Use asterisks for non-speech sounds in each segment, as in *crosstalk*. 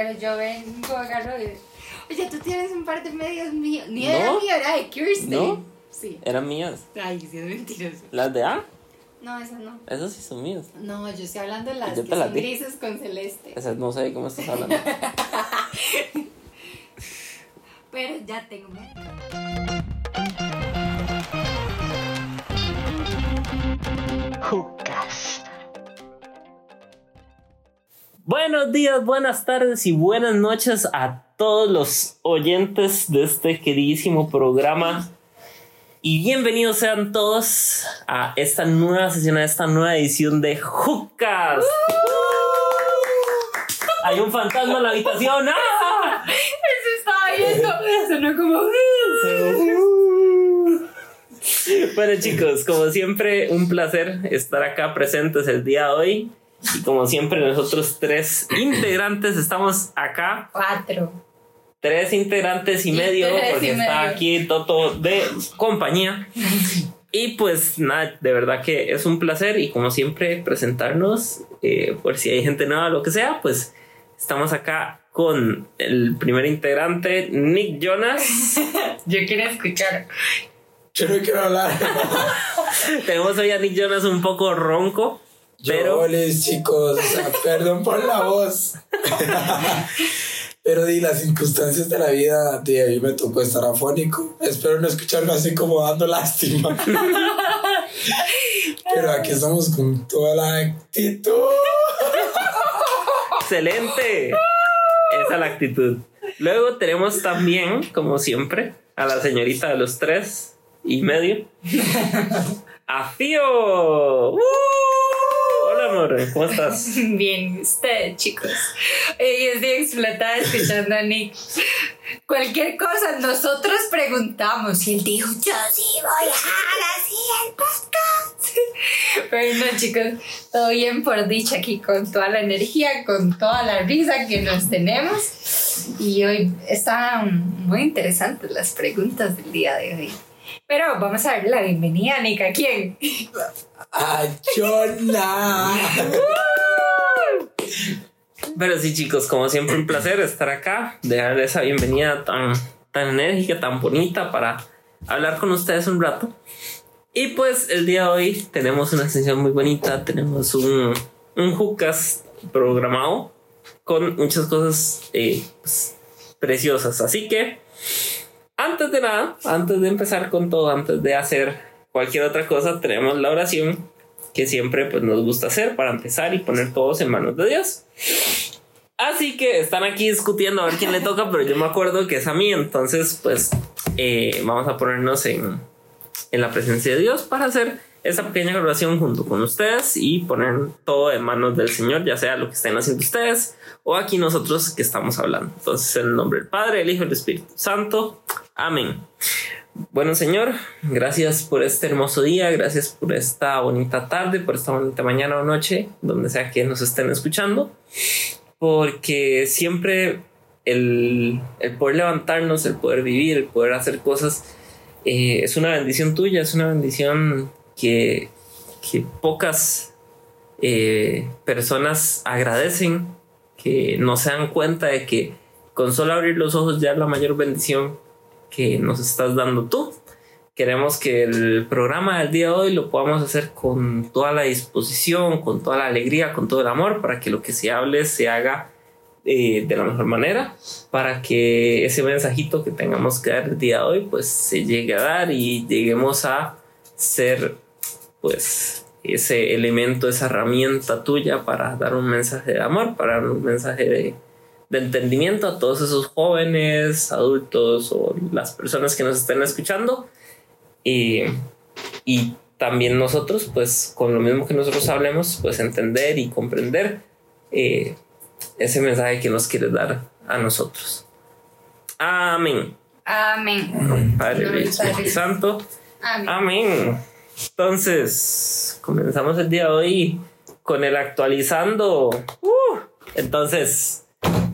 pero yo vengo, agarro y... Oye, tú tienes un par de medios míos. Ni era No. mío, era de Kirsten. No. Sí. Eran mías. Ay, sí, es mentiroso. Las de A, No, esa no. esas sí son mías. No, yo estoy hablando de las Yo que las son di. grises con celeste. Esas no sé de cómo estás hablando. *laughs* Pero ya tengo. Jucas. Buenos días, buenas tardes y buenas noches a todos los oyentes de este queridísimo programa. Y bienvenidos sean todos a esta nueva sesión, a esta nueva edición de Jucas. Hay un fantasma en la habitación. ¡Ah! *laughs* Eso estaba viendo. Sonó como. Bueno chicos, como siempre, un placer estar acá presentes el día de hoy. Y como siempre, nosotros tres integrantes estamos acá. Cuatro. Tres integrantes y medio, Tres y porque está medio. aquí Toto de compañía. Y pues nada, de verdad que es un placer y como siempre presentarnos, eh, por si hay gente nueva o lo que sea, pues estamos acá con el primer integrante, Nick Jonas. *laughs* Yo quiero escuchar. Yo no quiero hablar. *laughs* Tenemos hoy a Nick Jonas un poco ronco, pero... Chicos, o sea, *laughs* perdón por la voz. Pero di las circunstancias de la vida, de ahí me tocó estar afónico. Espero no escucharme así como dando lástima. Pero aquí estamos con toda la actitud. Excelente. Esa es la actitud. Luego tenemos también, como siempre, a la señorita de los tres y medio. *laughs* A Fío. ¡Uh! Amor. ¿Cómo estás? *laughs* Bien, ustedes, chicos. Eh, estoy explotada escuchando a Nick. Cualquier cosa, nosotros preguntamos y él dijo: Yo sí voy a dejar el podcast. *laughs* Pero no, chicos, todo bien por dicha aquí con toda la energía, con toda la risa que nos tenemos. Y hoy están muy interesantes las preguntas del día de hoy. Pero vamos a darle la bienvenida a Nick. ¿A quién? A Jonah. *laughs* Pero sí, chicos, como siempre, un placer estar acá, de darle esa bienvenida tan, tan enérgica, tan bonita para hablar con ustedes un rato. Y pues el día de hoy tenemos una sesión muy bonita, tenemos un, un Jucas programado con muchas cosas eh, pues, preciosas. Así que, antes de nada, antes de empezar con todo, antes de hacer cualquier otra cosa, tenemos la oración que siempre pues, nos gusta hacer para empezar y poner todos en manos de Dios. Así que están aquí discutiendo a ver quién le toca, pero yo me acuerdo que es a mí, entonces pues eh, vamos a ponernos en, en la presencia de Dios para hacer esa pequeña oración junto con ustedes y poner todo en manos del Señor, ya sea lo que estén haciendo ustedes o aquí nosotros que estamos hablando. Entonces, en el nombre del Padre, el Hijo y el Espíritu Santo. Amén. Bueno, Señor, gracias por este hermoso día, gracias por esta bonita tarde, por esta bonita mañana o noche, donde sea que nos estén escuchando, porque siempre el, el poder levantarnos, el poder vivir, el poder hacer cosas, eh, es una bendición tuya, es una bendición que, que pocas eh, personas agradecen, que no se dan cuenta de que con solo abrir los ojos ya es la mayor bendición que nos estás dando tú. Queremos que el programa del día de hoy lo podamos hacer con toda la disposición, con toda la alegría, con todo el amor, para que lo que se hable se haga eh, de la mejor manera, para que ese mensajito que tengamos que dar el día de hoy, pues se llegue a dar y lleguemos a ser, pues, ese elemento, esa herramienta tuya para dar un mensaje de amor, para dar un mensaje de, de entendimiento a todos esos jóvenes, adultos o las personas que nos estén escuchando. Y, y también nosotros, pues con lo mismo que nosotros hablemos, pues entender y comprender eh, ese mensaje que nos quieres dar a nosotros. Amén. Amén. Padre, Padre. Santo. Amén. Amén. Entonces, comenzamos el día de hoy con el actualizando. Uh, entonces,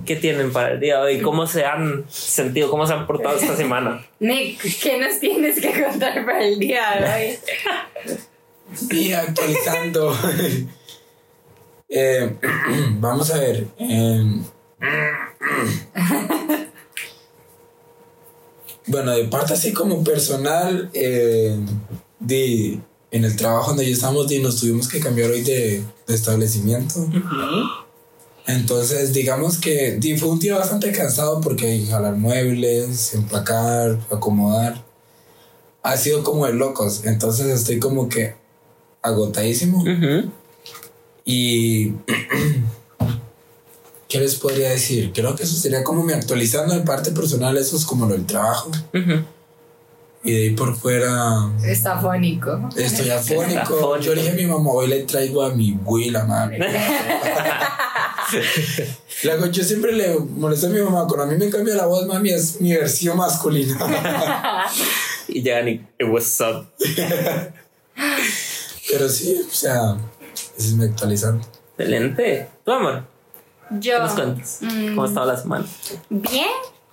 ¿qué tienen para el día de hoy? ¿Cómo se han sentido? ¿Cómo se han portado esta *laughs* semana? Nick, ¿qué nos tienes que contar para el día de hoy? *laughs* y actualizando. Eh, *clears throat* vamos a ver. Em, *clears throat* bueno, de parte así como personal, eh, de, en el trabajo donde ya estamos, de, nos tuvimos que cambiar hoy de, establecimiento. Uh. Entonces, digamos que fue un día bastante cansado porque hay que jalar muebles, empacar, acomodar. Ha sido como de locos. Entonces estoy como que agotadísimo. Ujú. Y. *clears throat* ¿Qué les podría decir? Creo que eso sería como me actualizando en parte personal, eso es como lo del trabajo. Ujú. Y de ahí por fuera. Está fónico. Estoy afónico. afónico. Yo le dije a mi mamá, hoy le traigo a mi abuela, mami. *laughs* *laughs* Luego, yo siempre le molesto a mi mamá, cuando a mí me cambia la voz, mami, es mi versión masculina. *laughs* Y llegan y, "Eh, what's up? Pero sí, o sea, es mi actualizando. Excelente. ¿Tu amor? Yo. ¿Qué nos cuentas? Mm. ¿Cómo ha estado la semana? Bien.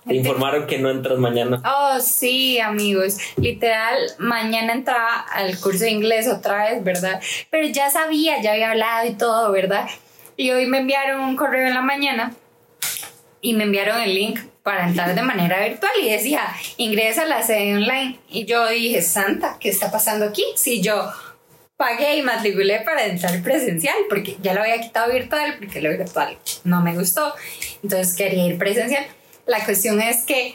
Te informaron que no entras mañana. Oh, sí, amigos. Literal, mañana entraba al curso de inglés otra vez, ¿verdad? Pero ya sabía, ya había hablado y todo, ¿verdad? Y hoy me enviaron un correo en la mañana y me enviaron el link para entrar de manera virtual y decía, ingresa a la sede online. Y yo dije, Santa, ¿qué está pasando aquí? Si yo pagué y matriculé para entrar presencial, porque ya lo había quitado virtual, porque lo virtual no me gustó, entonces quería ir presencial. La cuestión es que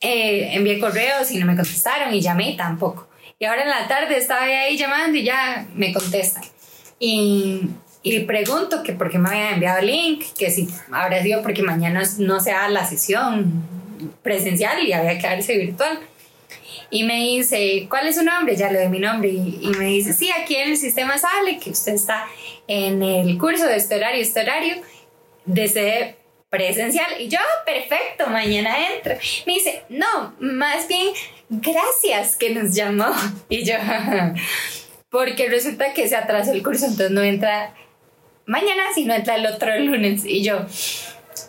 eh, envié correos y no me contestaron y llamé tampoco. Y ahora en la tarde estaba ahí llamando y ya me contestan. Y, y pregunto que por qué me habían enviado el link, que si habrá sido porque mañana no sea la sesión presencial y había que darse virtual. Y me dice, ¿cuál es su nombre? Ya le doy mi nombre. Y, me dice, sí, aquí en el sistema sale que usted está en el curso de este horario, este horario, de sede presencial. Y yo, "Ah, perfecto, mañana entro. Me dice, no, más bien, gracias que nos llamó. *laughs* Y yo, *laughs* porque resulta que se atrasó el curso, entonces no entra mañana, sino entra el otro lunes. Y yo,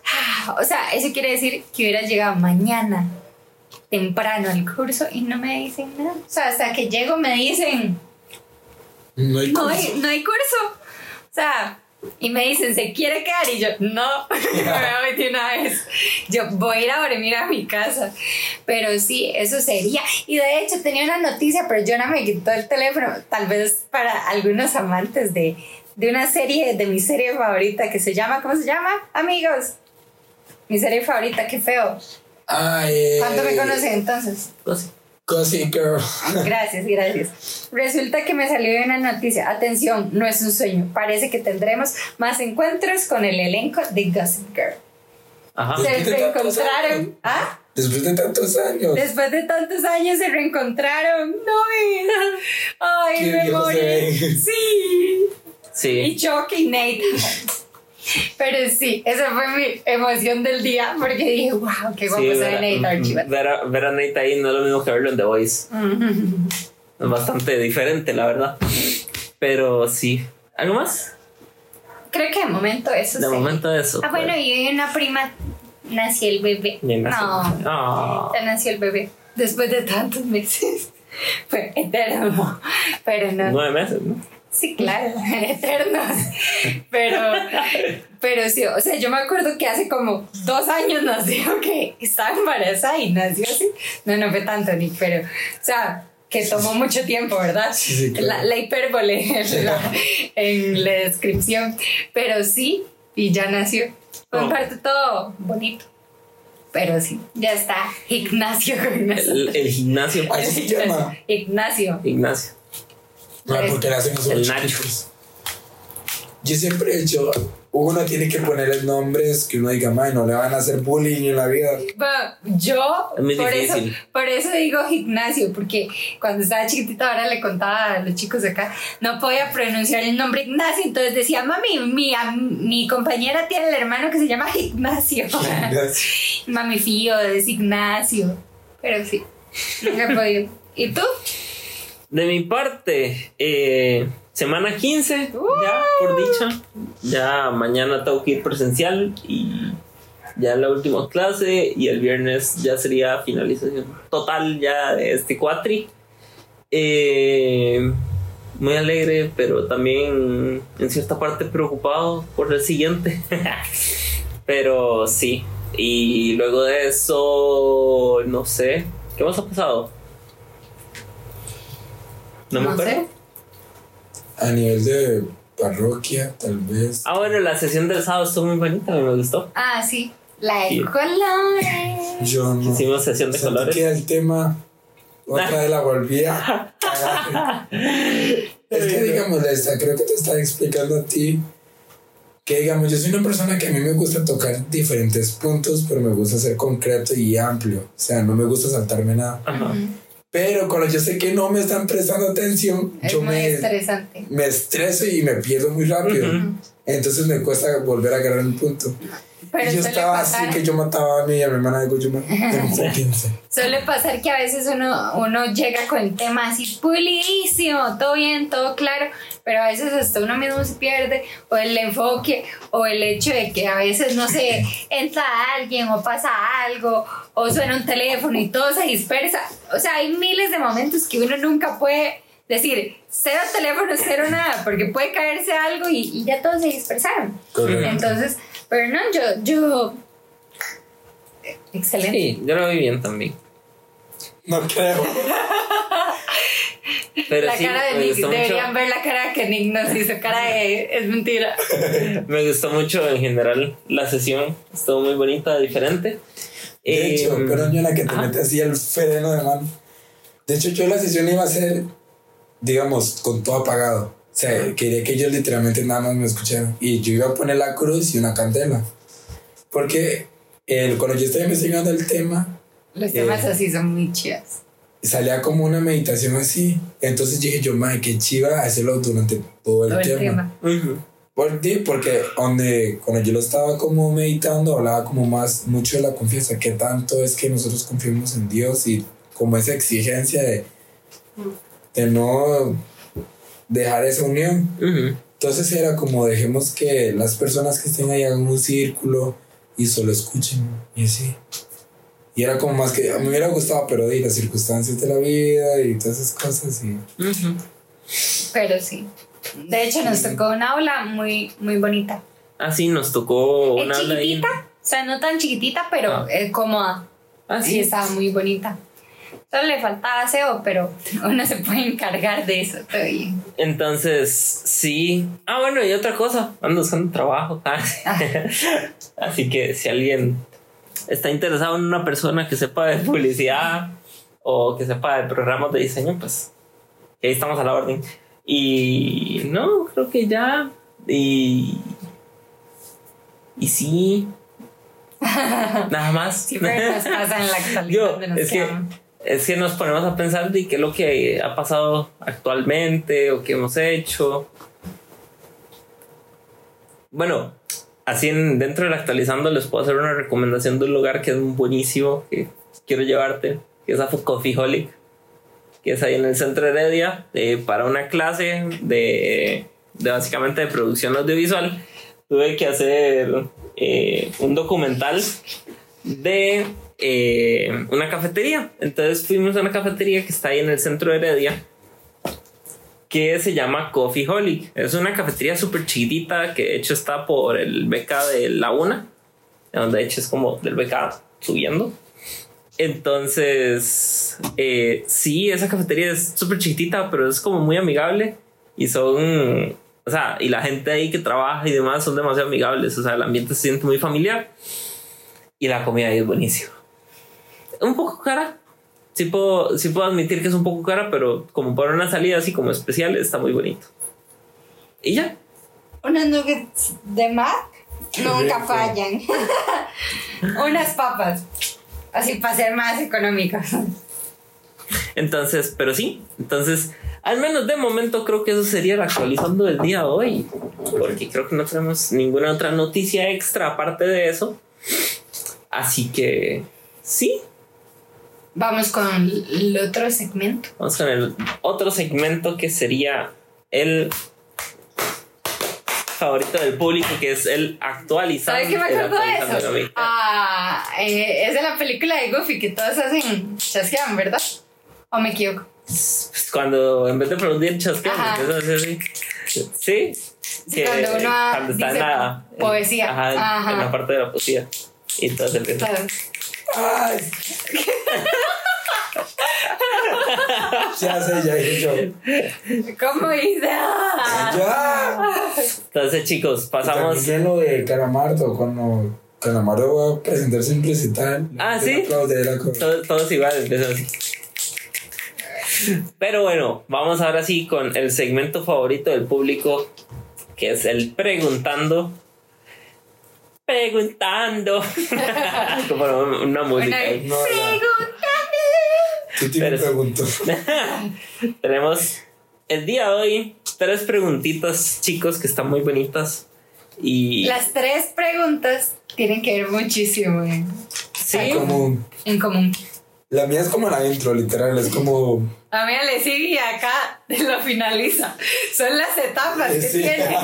"Ah", o sea, eso quiere decir que hubiera llegado mañana temprano al curso y no me dicen nada. O sea, hasta que llego me dicen, No hay no curso. hay, no hay curso. O sea, y me dicen, ¿se quiere quedar? Y yo, no, *laughs* me voy *laughs* de una vez. Yo voy a ir a dormir a mi casa. Pero sí, eso sería. Y de hecho tenía una noticia, pero yo no me quitó el teléfono. Tal vez para algunos amantes de, de una serie, de mi serie favorita que se llama, ¿cómo se llama? Amigos. Mi serie favorita, qué feo. Eh, ¿Cuánto me conocen entonces? Pues, Gossip Girl. *laughs* Gracias, gracias. Resulta que me salió una noticia. Atención, no es un sueño. Parece que tendremos más encuentros con el elenco de Gossip Girl. Ajá. Se Después de tantos reencontraron. años. ¿Ah? Después de tantos años. Después de tantos años se reencontraron. No, mira. *laughs* Ay, me morí. ven. Sí. Y. Chuck y Nate. *laughs* Pero sí, esa fue mi emoción del día porque dije, wow, qué guapo Sí, se ver, ve Nate Archibald. ver, a, ver a Nate ahí no es lo mismo que verlo en The Voice. Es bastante diferente, la verdad. Pero sí. ¿Algo más? Creo que de momento eso De sí. momento eso. Ah, bueno, y hoy una prima nació el bebé. Nació. No, Ah. ya nació el bebé. Después de tantos meses. *laughs* Fue eterno. Pero no. Nueve meses, ¿no? Sí, claro, *laughs* eternos. Pero, pero sí, o sea, yo me acuerdo que hace como dos años nació que estaba embarazada y nació así. No, no fue tanto, ni, pero, o sea, que tomó mucho tiempo, ¿verdad? Sí, sí, claro. la, la hipérbole *laughs* en la, en la descripción. Pero sí, y ya nació. En Oh. parte todo bonito. Pero sí, ya está Ignacio el gimnasio. Así *laughs* se llama. Ignacio. Ignacio. No, porque le hacen eso a El los Nacho. chiquitos. Yo siempre he dicho, uno tiene que ponerles nombres que uno diga, "Mae, no le van a hacer bullying en la vida. Bueno, yo Es por eso, por eso digo gimnasio, porque cuando estaba chiquitita ahora le contaba a los chicos de acá, no podía pronunciar el nombre Ignacio, entonces decía, mami, mi, am- mi compañera tiene el hermano que se llama Ignacio. *laughs* mami fío, es Ignacio. Pero sí, nunca he podido. ¿Y tú? De mi parte, eh, semana 15, ya por dicha. Ya mañana tengo que ir presencial y ya la última clase y el viernes ya sería finalización total ya de este cuatri. Eh, muy alegre, pero también en cierta parte preocupado por el siguiente. *laughs* pero sí. Y luego de eso, no sé, ¿Qué más ha pasado? No, me acuerdo. sé. A nivel de parroquia, tal vez. Ah, bueno, la sesión del sábado estuvo muy bonita, me gustó. Ah, sí. La de Sí. colores. Yo no. Hicimos sesión de Sentí colores. que el tema otra vez la volví a *laughs* cagar. Es que digamos, esta, creo que te estaba explicando a ti que digamos, yo soy una persona que a mí me gusta tocar diferentes puntos, pero me gusta ser concreto y amplio. O sea, no me gusta saltarme nada. Ajá. Pero cuando yo sé que no me están prestando atención, Es yo muy me, estresante. me estreso y me pierdo muy rápido. Entonces me cuesta volver a agarrar el punto. Pero y yo estaba pasar, así que yo mataba a mí y a mi hermana de *laughs* enfóquense. suele pasar que a veces uno, uno llega con el tema así pulidísimo, todo bien, todo claro, pero a veces hasta uno mismo se pierde, o el enfoque, o el hecho de que a veces, no sé, *laughs* entra alguien o pasa algo, o suena un teléfono y todo se dispersa. O sea, hay miles de momentos que uno nunca puede decir cero teléfono, cero nada, porque puede caerse algo y, y ya todos se dispersaron. Correcto. Entonces, pero no, yo, yo, excelente. Sí, yo lo vi bien también. No creo. Pero la sí, cara de Nick, mucho. deberían ver la cara que Nick nos hizo, cara de, es mentira. *laughs* Me gustó mucho en general la sesión. Estuvo muy bonita, diferente. De hecho, Eh, pero yo la que te ajá. mete así el freno de mano. De hecho, yo la sesión iba a ser, digamos, con todo apagado. O sea, quería que ellos literalmente nada más me escucharan. Y yo iba a poner la cruz y una candela. Porque el, cuando yo estaba investigando el tema, Los Eh. temas así son muy chidos. salía como una meditación así. Entonces dije yo, madre, qué chiva hacerlo durante todo el, Todo el tema. tema. ujú. Por ti, porque donde, cuando yo lo estaba como meditando, hablaba como más, mucho de la confianza, que tanto es que nosotros confiemos en Dios y como esa exigencia de, de no dejar esa unión. Ujú. Entonces era como dejemos que las personas que estén ahí hagan un círculo y solo escuchen y así. Y era como más que a mí me hubiera gustado, pero de las circunstancias de la vida y todas esas cosas y Ujú. Pero sí. De hecho, nos tocó una aula muy, muy bonita. Ah, sí, nos tocó una aula ahí. chiquitita, o sea, no tan chiquitita, pero Ah. es cómoda. Ah, Sí, sí. estaba muy bonita. Solo le faltaba aseo, pero *laughs* uno se puede encargar de eso. Bien. Entonces, sí. Ah, bueno, y otra cosa, ando buscando trabajo. *laughs* Ah. Así que si alguien está interesado en una persona que sepa de publicidad o que sepa de programas de diseño, pues ahí estamos a la orden. Y no, creo que ya. Y. Y sí. *laughs* Nada más. Siempre nos pasa en la actualidad. Yo, es que. Es que nos ponemos a pensar de qué es lo que ha pasado actualmente o qué hemos hecho. Bueno, así en, dentro del actualizando les puedo hacer una recomendación de un lugar que es buenísimo, que quiero llevarte, que es a Coffee Holic, que es ahí en el centro Heredia, eh, para una clase de, de básicamente de producción audiovisual. Tuve que hacer eh, un documental de eh, una cafetería. Entonces fuimos a una cafetería que está ahí en el centro de Heredia que se llama Coffee Holic. Es una cafetería súper chiquitita que de hecho está por el beca de la una, donde de hecho es como del beca subiendo. Entonces, eh, sí, esa cafetería es súper chiquitita, pero es como muy amigable y son, o sea, y la gente ahí que trabaja y demás son demasiado amigables, o sea, el ambiente se siente muy familiar y la comida ahí es buenísima. Un poco cara, sí puedo, sí puedo admitir que es un poco cara, pero como para una salida así como especial está muy bonito. Y ya. Unos nuggets de Mac nunca rico. fallan. *laughs* Unas papas. Así para ser más económicos. Entonces, pero sí, entonces, al menos de momento creo que eso sería la actualizando del día de hoy, porque creo que no tenemos ninguna otra noticia extra aparte de eso. Así que, sí, Vamos con el otro segmento. vamos con el otro segmento que sería el favorito del público, que es el actualizado. ¿Sabes qué me acuerdo de eso? de. Ah, eh, es de la película de Goofy que todos hacen chasquean, ¿verdad? ¿O me equivoco? Pues Cuando en vez de aplaudir chasquean, empiezan a hacer así. Sí. Sí, cuando uno cuando está en dice la poesía. ajá, en- Ajá. en la parte de la poesía. Y entonces empieza. Claro. ¡Ay! Ya sé, ya dije yo. ¿Cómo hice? Ya. Entonces, chicos, pasamos. También lo de Calamardo, cuando Calamardo va a presentarse en recital. Ah, ¿sí? Todos, todos igual, empezó así. Pero bueno, vamos ahora sí con el segmento favorito del público, que es el preguntando. Preguntando. *laughs* Como una música. Bueno. No, ya. Pregúntame. ¿Qué te me Pero- pregunto? *laughs* Tenemos el día de hoy tres preguntitas, chicos, que están muy bonitas. Y Las tres preguntas tienen que ver muchísimo en, sí, Como, en común. la mía es como la intro, literal, es como... A mí le sigue y acá *laughs* lo finaliza. Son las etapas que Sí. tiene.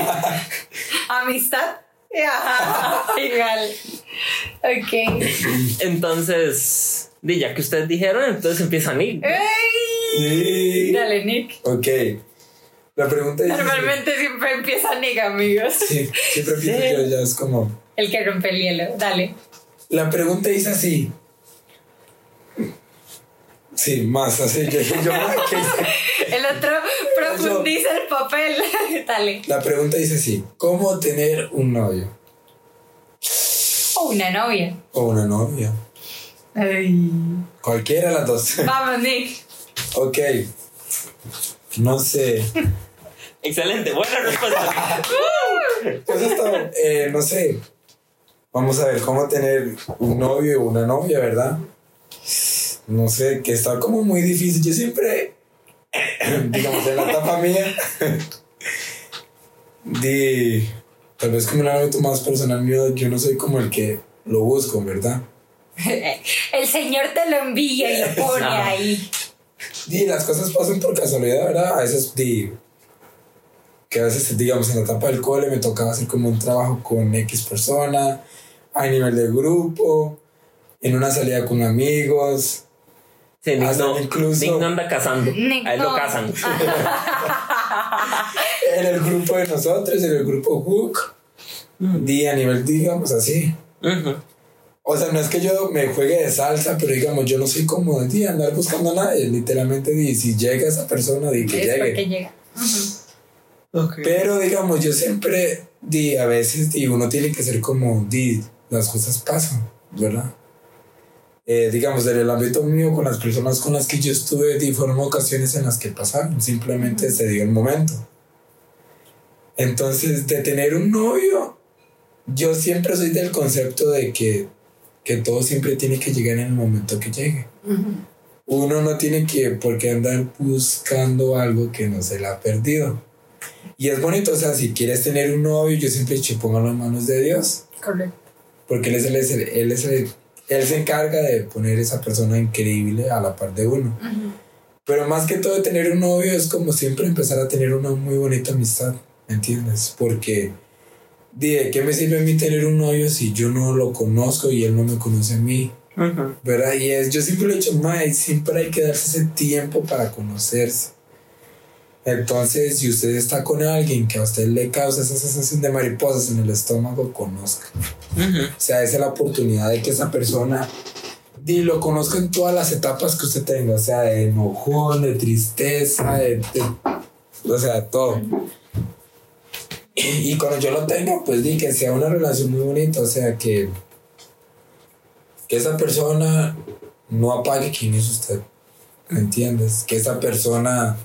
Amistad. Ajá, *laughs* Igual. Ok. entonces, di, ya que ustedes dijeron, entonces empieza Nick. ¡Ey! Sí. Dale, Nick. Ok. La pregunta dice... Normalmente siempre empieza Nick, amigos. Sí, siempre empiezo Sí. yo, ya es como... El que rompe el hielo. Dale. La pregunta dice así. Sí, más así. Yo, yo. *laughs* El otro profundiza el papel. *laughs* Dale. La pregunta dice así. ¿Cómo tener un novio? O una novia. O una novia. Ay. Cualquiera de las dos. *laughs* Vamos, Nick. ok. No sé. Excelente, buena respuesta. Pues esto, eh, no sé. Vamos a ver cómo tener un novio o una novia, ¿verdad? No sé, que está como muy difícil. Yo siempre, *clears throat* digamos, en la etapa mía, *laughs* di, tal vez como un hábito más personal mío, yo no soy como el que lo busco, ¿verdad? *laughs* El Señor te lo envía y lo pone *laughs* Ah. ahí. Di, las cosas pasan por casualidad, ¿verdad? A veces, di, que a veces, digamos, en la etapa del cole me tocaba hacer como un trabajo con X persona, a nivel de grupo, en una salida con amigos. Sí, Nick, no, incluso- Nick no anda casando. Nick A él lo no. casan. *laughs* En el grupo de nosotros, en el grupo Hook, di a nivel, digamos, así. O sea, no es que yo me juegue de salsa, pero digamos, yo no soy como de andar buscando a nadie. Literalmente, di, si llega esa persona, di que Es llegue. llega. Pero digamos, yo siempre di, a veces di, uno tiene que ser como di, las cosas pasan, ¿verdad? Eh, digamos, en el ámbito mío, con las personas con las que yo estuve, di, fueron ocasiones en las que pasaron, simplemente se dio el momento. Entonces, de tener un novio, yo siempre soy del concepto de que, que todo siempre tiene que llegar en el momento que llegue. Uno no tiene que por qué andar buscando algo que no se le ha perdido. Y es bonito, o sea, si quieres tener un novio, yo siempre dicho, póngalo en manos de Dios. Correcto. Porque él, es el- él, es el- él se encarga de poner esa persona increíble a la par de uno. Pero más que todo tener un novio es como siempre empezar a tener una muy bonita amistad, ¿me entiendes? Porque, ¿de qué me sirve a mí tener un novio si yo no lo conozco y él no me conoce a mí? ¿verdad? Y es, yo siempre lo he dicho, Mae, siempre hay que darse ese tiempo para conocerse. Entonces, si usted está con alguien que a usted le causa esa sensación de mariposas en el estómago, conozca. O sea, esa es la oportunidad de que esa persona y lo conozca en todas las etapas que usted tenga, o sea, de enojón, de tristeza, de, de- o sea, todo. Y, y cuando yo lo tenga, pues di que sea una relación muy bonita, o sea, que, que esa persona no apague quién es usted, ¿me entiendes? Que esa persona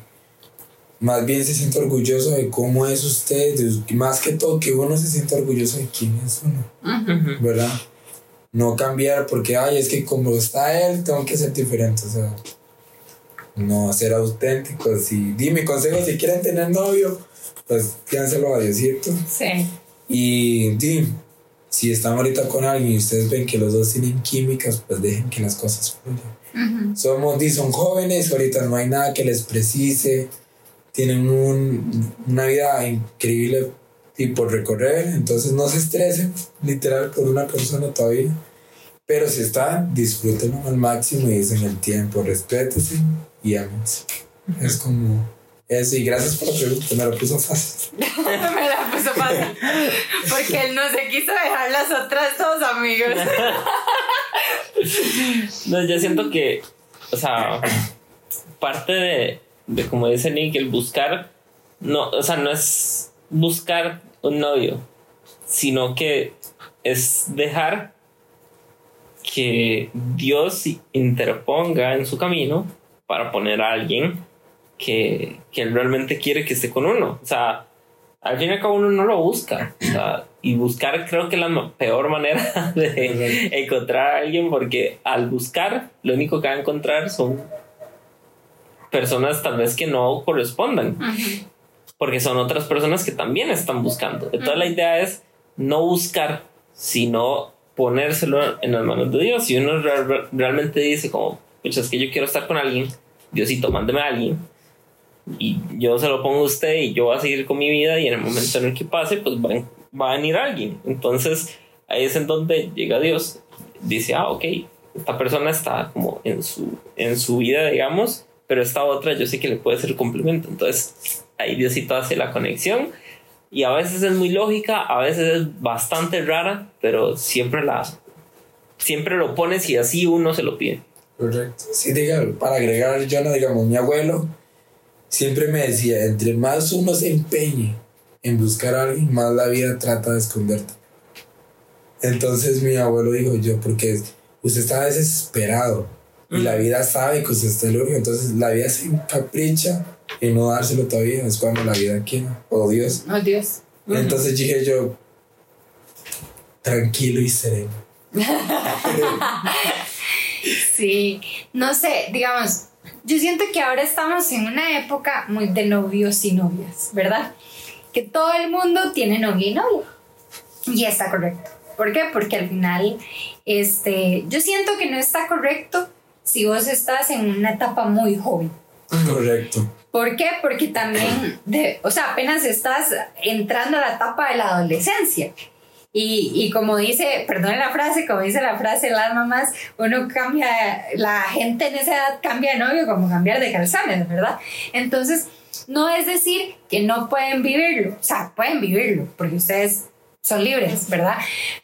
más bien se sienta orgulloso de cómo es usted, de- más que todo que uno se sienta orgulloso de quién es uno. ¿verdad? No cambiar porque, ay, es que como está él, tengo que ser diferente, o sea, no, ser auténticos. Y di mi consejo, si quieren tener novio, pues piénselo a Diosito. Sí. Y di, si están ahorita con alguien y ustedes ven que los dos tienen químicas, pues dejen que las cosas fluyan. Somos, di, son jóvenes, ahorita no hay nada que les precise, tienen un, una vida increíble y por recorrer, entonces no se estresen, literal, por una persona todavía. Pero si están, disfrútenlo al máximo y dicen el tiempo, respétense y ámense. Es como eso, y gracias por la pregunta, me lo puso fácil. *laughs* Me la puso fácil. Porque él no se quiso dejar las otras dos, amigos. *laughs* No, yo siento que, o sea, parte de, de, como dice Nick, el buscar, no, o sea, no es buscar un novio, sino que es dejar que Dios interponga en su camino para poner a alguien que, que él realmente quiere que esté con uno. O sea, al fin y al cabo uno no lo busca. O sea, y buscar creo que es la peor manera *laughs* de encontrar a alguien porque al buscar lo único que va a encontrar son personas tal vez que no correspondan. Porque son otras personas que también están buscando. Entonces la idea es no buscar, sino ponérselo en las manos de Dios. Si uno realmente dice como, es que yo quiero estar con alguien, Diosito, mándeme a alguien y yo se lo pongo a usted y yo voy a seguir con mi vida y en el momento en el que pase, pues va, va a venir alguien. Entonces ahí es en donde llega Dios, dice, ah, ok, esta persona está como en su, en su vida, digamos, pero esta otra yo sé que le puede ser complemento. Entonces ahí Diosito hace la conexión y a veces es muy lógica, a veces es bastante rara, pero siempre la siempre lo pones y así uno se lo pide. Correcto. Sí, diga, para agregar, yo no digamos, mi abuelo siempre me decía, entre más uno se empeñe en buscar a alguien, más la vida trata de esconderte. Entonces mi abuelo dijo yo, porque usted está desesperado y la vida sabe que usted está loco, entonces la vida se encapricha y no dárselo todavía, es cuando la vida quiera, o Dios. Oh Dios. Entonces dije yo, tranquilo y sereno. *laughs* sí, no sé, digamos, yo siento que ahora estamos en una época muy de novios y novias, ¿verdad? Que todo el mundo tiene novio y novia. Y está correcto. ¿Por qué? Porque al final, este, yo siento que no está correcto si vos estás en una etapa muy joven. Correcto. ¿Por qué? Porque también, de, o sea, apenas estás entrando a la etapa de la adolescencia. Y, y, como dice, perdón la frase, como dice la frase las mamás, uno cambia, la gente en esa edad cambia de novio como cambiar de calzones, ¿verdad? Entonces, no es decir que no pueden vivirlo, o sea, pueden vivirlo, porque ustedes son libres, ¿verdad?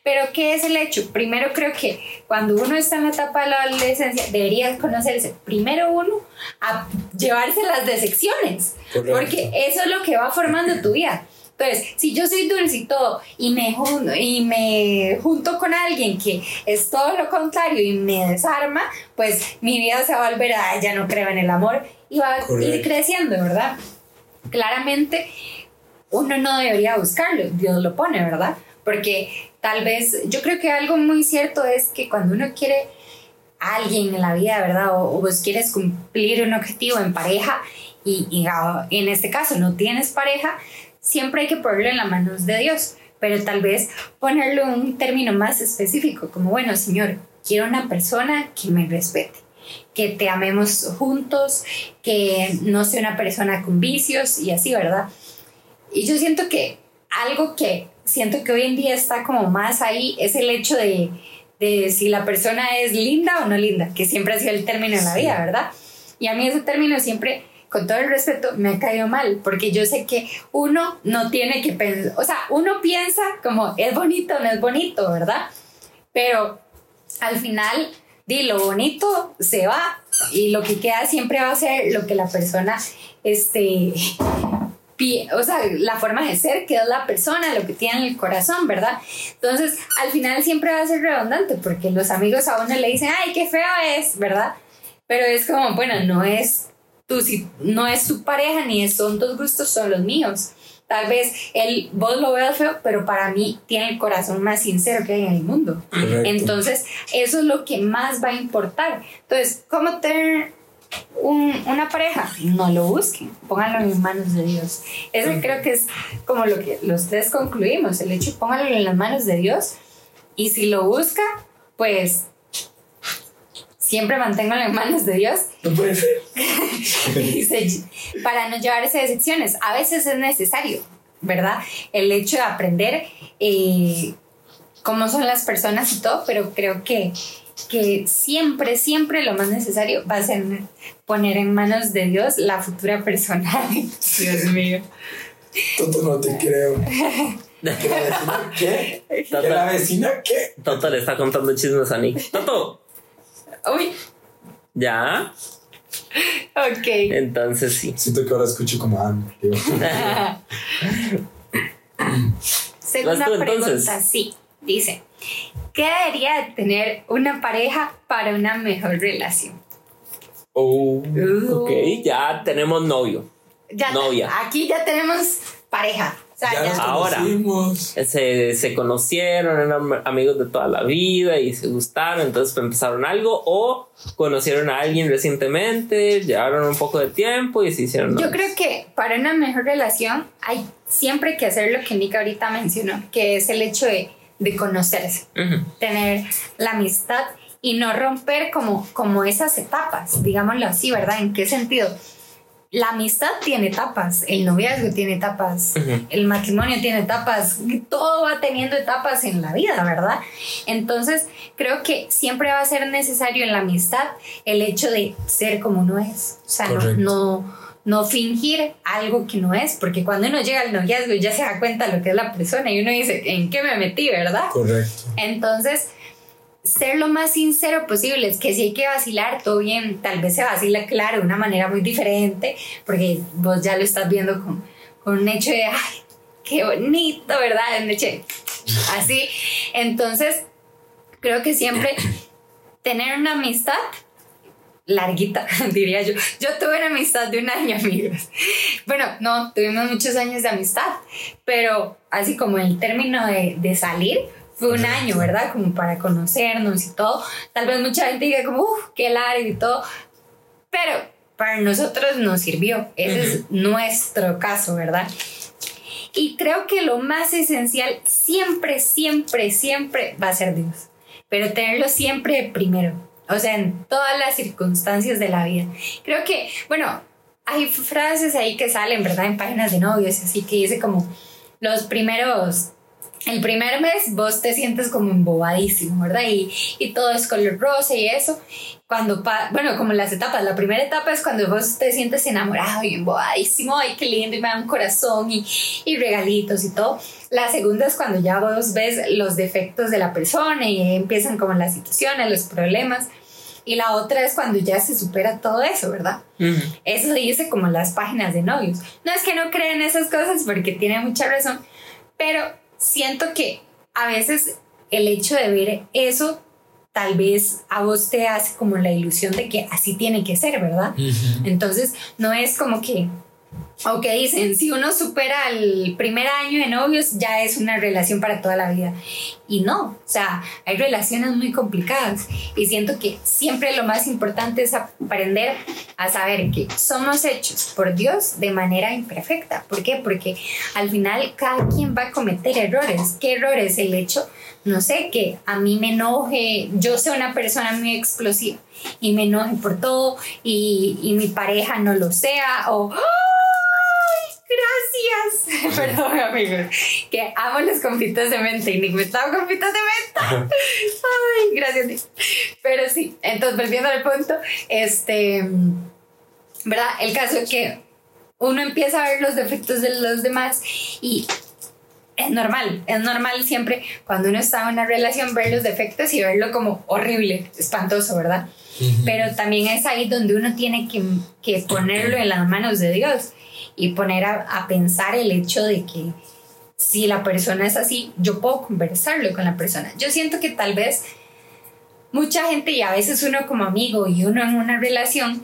Pero ¿qué es el hecho? Primero creo que cuando uno está en la etapa de la adolescencia debería conocerse primero uno a llevarse las decepciones, porque eso es lo que va formando tu vida. Entonces, si yo soy dulce y todo y me, junto, y me junto con alguien que es todo lo contrario y me desarma, pues mi vida se va a volver a, ya no creo en el amor y va a ir creciendo, ¿verdad? Claramente, uno no debería buscarlo, Dios lo pone, ¿verdad? Porque tal vez, yo creo que algo muy cierto es que cuando uno quiere alguien en la vida, ¿verdad? O, o vos quieres cumplir un objetivo en pareja y, y en este caso no tienes pareja, siempre hay que ponerlo en las manos de Dios, pero tal vez ponerlo en un término más específico, como, bueno, Señor, quiero una persona que me respete, que te amemos juntos, que no sea una persona con vicios y así, ¿verdad? Y yo siento que algo que siento que hoy en día está como más ahí es el hecho de, de si la persona es linda o no linda, que siempre ha sido el término en la vida, ¿verdad? Y a mí ese término siempre con todo el respeto, me ha caído mal, porque yo sé que uno no tiene que pensar, o sea, uno piensa como es bonito, no es bonito, ¿verdad? Pero al final, di, lo bonito se va y lo que queda siempre va a ser lo que la persona, este, o sea, la forma de ser, que es la persona, lo que tiene en el corazón, ¿verdad? Entonces, al final siempre va a ser redundante, porque los amigos a uno le dicen, ay, qué feo es, ¿verdad? Pero es como, bueno, no es si no es su pareja ni son tus gustos, son los míos. Tal vez él, vos lo veas feo, pero para mí tiene el corazón más sincero que hay en el mundo. Entonces, eso es lo que más va a importar. Entonces, ¿cómo tener una pareja? No lo busquen, pónganlo en manos de Dios. Eso creo que es como lo que los tres concluimos, el hecho, pónganlo en las manos de Dios. Y si lo busca, pues siempre mantengo en manos de Dios. No puede ser. *laughs* para no llevarse decepciones. A veces es necesario, ¿verdad? El hecho de aprender eh, cómo son las personas y todo, pero creo que, que siempre, siempre lo más necesario va a ser poner en manos de Dios la futura persona. Dios mío. Toto, no te creo. ¿Que la vecina qué? ¿Que la vecina qué? Toto le está contando chismes a Nick. Toto, Uy. ¿Ya? Ok. Entonces sí. Siento que ahora escucho como amplio. *laughs* Segunda pregunta, sí. Dice, ¿qué debería de tener una pareja para una mejor relación? Oh, Ok, ya tenemos novio. Ya, Novia. Aquí ya tenemos pareja. O sea, ya ya, nos Ahora. conocimos. Se, se conocieron, eran amigos de toda la vida y se gustaron, entonces empezaron algo o conocieron a alguien recientemente, llevaron un poco de tiempo y se hicieron Yo novios. creo que para una mejor relación hay siempre que hacer lo que Nick ahorita mencionó, que es el hecho de, de conocerse, tener la amistad y no romper como, como esas etapas, digámoslo así, ¿verdad? ¿En qué sentido? La amistad tiene etapas, el noviazgo tiene etapas, el matrimonio tiene etapas, todo va teniendo etapas en la vida, ¿verdad? Entonces, creo que siempre va a ser necesario en la amistad el hecho de ser como uno es, o sea, no, Correcto. no, no fingir algo que no es, porque cuando uno llega al noviazgo ya se da cuenta de lo que es la persona y uno dice, ¿en qué me metí, verdad? Correcto. Entonces, ser lo más sincero posible. Es que si hay que vacilar, todo bien. Tal vez se vacila, claro, de una manera muy diferente, porque vos ya lo estás viendo con, con un hecho de, ay, qué bonito, ¿verdad? Un hecho de- así. Entonces, creo que siempre tener una amistad larguita, *laughs* diría yo. Yo tuve una amistad de un año, *laughs* amigos. Bueno, no, tuvimos muchos años de amistad, pero así como el término de, de salir fue un año, ¿verdad? Como para conocernos y todo. Tal vez mucha gente diga como, uff, qué largo y todo, pero para nosotros nos sirvió. Ese es nuestro caso, ¿verdad? Y creo que lo más esencial siempre, siempre, siempre va a ser Dios. Pero tenerlo siempre primero. O sea, en todas las circunstancias de la vida. Creo que, bueno, hay frases ahí que salen, ¿verdad? En páginas de novios, así que dice como los primeros, el primer mes vos te sientes como embobadísimo, ¿verdad? Y, y todo es color rosa y eso. Cuando, pa- bueno, como las etapas, la primera etapa es cuando vos te sientes enamorado y embobadísimo, ay, qué lindo, y me da un corazón y, y regalitos y todo. La segunda es cuando ya vos ves los defectos de la persona y empiezan como las situaciones, los problemas. Y la otra es cuando ya se supera todo eso, ¿verdad? Ujú. Eso dice como las páginas de novios. No es que no crean esas cosas porque tiene mucha razón, pero siento que a veces el hecho de ver eso tal vez a vos te hace como la ilusión de que así tiene que ser, ¿verdad? Entonces no es como que, o que dicen, si uno supera el primer año de novios ya es una relación para toda la vida. Y no, o sea, hay relaciones muy complicadas y siento que siempre lo más importante es aprender a saber que somos hechos por Dios de manera imperfecta. ¿Por qué? Porque al final cada quien va a cometer errores. ¿Qué errores? El hecho, no sé, que a mí me enoje, yo soy una persona muy explosiva y me enoje por todo y, y mi pareja no lo sea o... ¡Ay, gracias! *laughs* Perdón, amigos, que amo los confites de menta y Nick me estaba confites de menta. Ay, gracias, Nick. Pero sí, entonces volviendo al punto, este, ¿verdad? El caso es que uno empieza a ver los defectos de los demás y es normal, es normal siempre cuando uno está en una relación ver los defectos y verlo como horrible, espantoso, ¿verdad? Pero también es ahí donde uno tiene que, que ponerlo en las manos de Dios y poner a, a pensar el hecho de que si la persona es así, yo puedo conversarlo con la persona. Yo siento que tal vez mucha gente y a veces uno como amigo y uno en una relación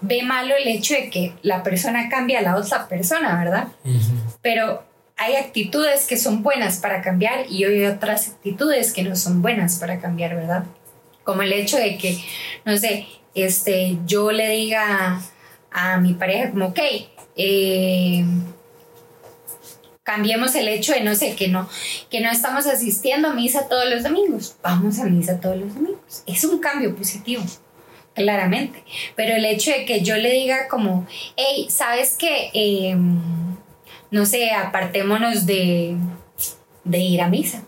ve malo el hecho de que la persona cambia a la otra persona, ¿verdad? Pero hay actitudes que son buenas para cambiar y hay otras actitudes que no son buenas para cambiar, ¿verdad? Como el hecho de que, no sé, este, yo le diga a mi pareja como, ok, eh, cambiemos el hecho de, no sé, que no, que no estamos asistiendo a misa todos los domingos. Vamos a misa todos los domingos. Es un cambio positivo claramente. Pero el hecho de que yo le diga como, hey, ¿sabes qué? Eh, no sé, apartémonos de, de ir a misa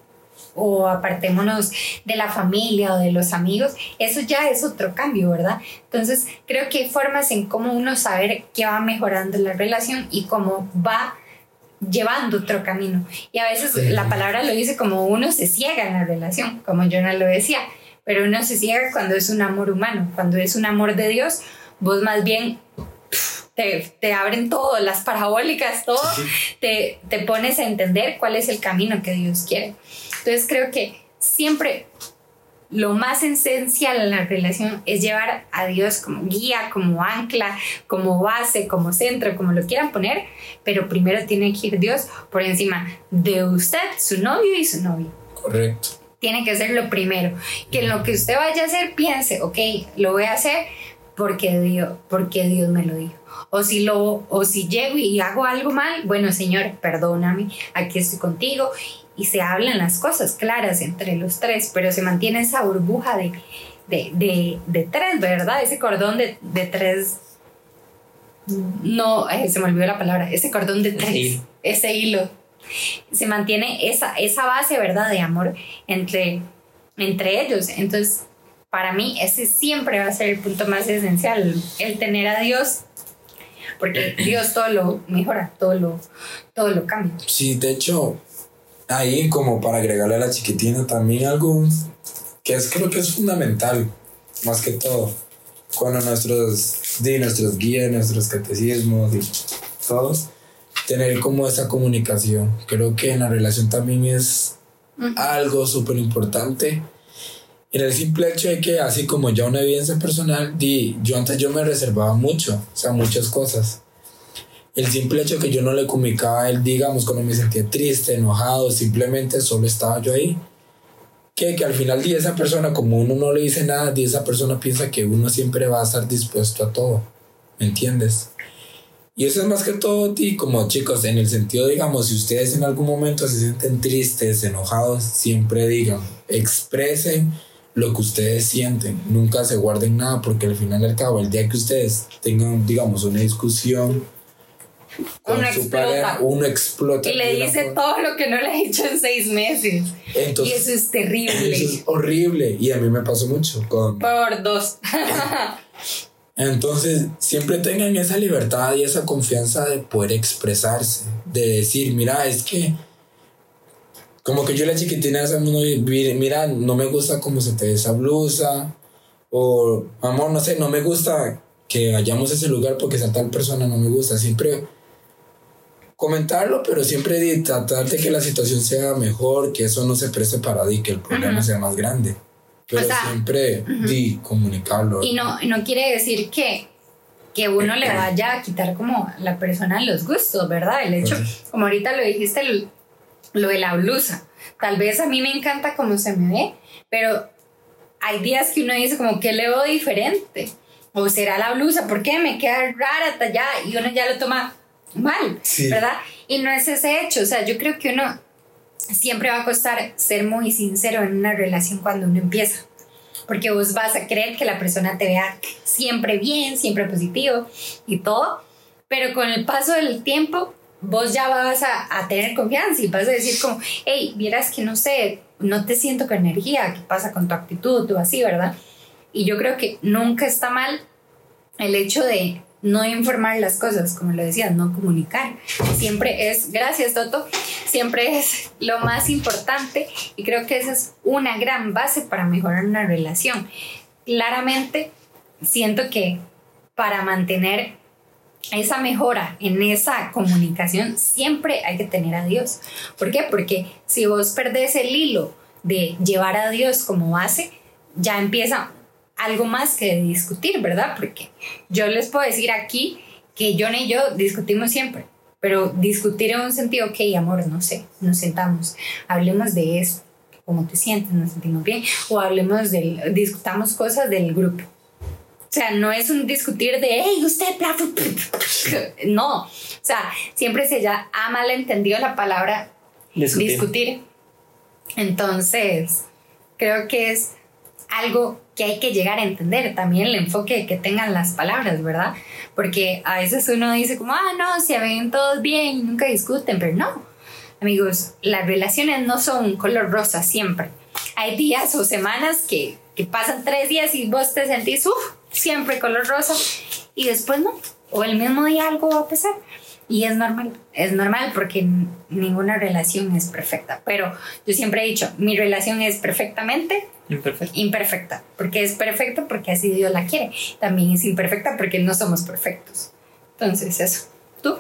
o apartémonos de la familia o de los amigos, eso ya es otro cambio, ¿verdad? Entonces creo que hay formas en cómo uno saber que va mejorando la relación y cómo va llevando otro camino. Y a veces Sí. la palabra lo dice como uno se ciega en la relación, como yo no lo decía, pero uno se ciega cuando es un amor humano, cuando es un amor de Dios, vos más bien te, te abren todo, las parabólicas, todo, Te, te pones a entender cuál es el camino que Dios quiere. Entonces creo que siempre lo más esencial en la relación es llevar a Dios como guía, como ancla, como base, como centro, como lo quieran poner, pero primero tiene que ir Dios por encima de usted, su novio y su novia. Correcto. Tiene que ser lo primero. Que en lo que usted vaya a hacer piense, ok, lo voy a hacer porque Dios, porque Dios me lo dijo. O si, lo, o si llego y hago algo mal, bueno, Señor, perdóname, aquí estoy contigo y se hablan las cosas claras entre los tres, pero se mantiene esa burbuja de, de, de, tres, ¿verdad? Ese cordón de, tres. No, eh, se me olvidó la palabra, ese cordón de tres, ese hilo. Se mantiene esa, esa base, ¿verdad? De amor entre, entre ellos. Entonces, para mí, ese siempre va a ser el punto más esencial, el tener a Dios porque *clears throat* Dios todo lo mejora, todo lo, todo lo cambia. Sí, de hecho, ahí como para agregarle a la chiquitina también algo que es creo que es fundamental, más que todo, cuando nuestros, de nuestros guías, nuestros catecismos y todos, tener como esa comunicación. Creo que en la relación también es algo súper importante. En el simple hecho de que, así como ya una evidencia personal, di, yo antes yo me reservaba mucho, o sea, muchas cosas el simple hecho que yo no le comunicaba a él, digamos, cuando me sentía triste, enojado, simplemente solo estaba yo ahí. Que, que al final de esa persona, como uno no le dice nada, de esa persona piensa que uno siempre va a estar dispuesto a todo. ¿Me entiendes? Y eso es más que todo, ti como chicos, en el sentido, digamos, si ustedes en algún momento se sienten tristes, enojados, siempre digan, expresen lo que ustedes sienten, nunca se guarden nada, porque al final del cabo, el día que ustedes tengan, digamos, una discusión, uno explota. uno explota. Y le dice todo lo que no le ha dicho en seis meses. y eso es terrible. Eso es horrible. Y a mí me pasó mucho con... Por dos. *laughs* Entonces, siempre tengan esa libertad y esa confianza de poder expresarse. De decir, mira, es que... Como que yo la chiquitina esa mira, no me gusta cómo se te ve esa blusa. O, amor, no sé, no me gusta que vayamos a ese lugar porque esa tal persona no me gusta. Siempre comentarlo, pero siempre tratar de que la situación sea mejor, que eso no se preste para di, que el problema sea más grande. Pero siempre di, comunicarlo. Y no, no quiere decir que, que uno le vaya a quitar como la persona los gustos, ¿verdad? El hecho, como ahorita lo dijiste, lo, de la blusa. Tal vez a mí me encanta cómo se me ve, pero hay días que uno dice como que le veo diferente. O será la blusa, ¿por qué me queda rara allá? Y uno ya lo toma mal, ¿verdad? Y no es ese hecho, o sea, yo creo que uno siempre va a costar ser muy sincero en una relación cuando uno empieza, porque vos vas a creer que la persona te vea siempre bien, siempre positivo y todo, pero con el paso del tiempo vos ya vas a, a tener confianza y vas a decir como, hey, vieras que no sé, no te siento con energía, ¿qué pasa con tu actitud o así, verdad? Y yo creo que nunca está mal el hecho de no informar las cosas, como lo decía, no comunicar. Siempre es, gracias Toto, siempre es lo más importante y creo que esa es una gran base para mejorar una relación. Claramente, siento que para mantener esa mejora en esa comunicación siempre hay que tener a Dios. ¿Por qué? Porque si vos perdés el hilo de llevar a Dios como base, ya empieza algo más que discutir, ¿verdad? Porque yo les puedo decir aquí que John y yo discutimos siempre, pero discutir en un sentido, ok, amor, no sé, nos sentamos, hablemos de eso, cómo te sientes, nos sentimos bien, o hablemos del, discutamos cosas del grupo. O sea, no es un discutir de, hey, usted, no, o sea, siempre se ya ha malentendido la palabra discutir. Entonces, creo que es algo que hay que llegar a entender también el enfoque que tengan las palabras, ¿verdad? Porque a veces uno dice como, ah, no, se ven todos bien nunca discuten, pero no. Amigos, las relaciones no son color rosa siempre. Hay días o semanas que, que pasan tres días y vos te sentís, uff, siempre color rosa y después no. O el mismo día algo va a pasar. Y es normal, es normal porque ninguna relación es perfecta. Pero yo siempre he dicho, mi relación es perfectamente Imperfecto. imperfecta. Porque es perfecta porque así Dios la quiere. También es imperfecta porque no somos perfectos. Entonces, eso. ¿Tú?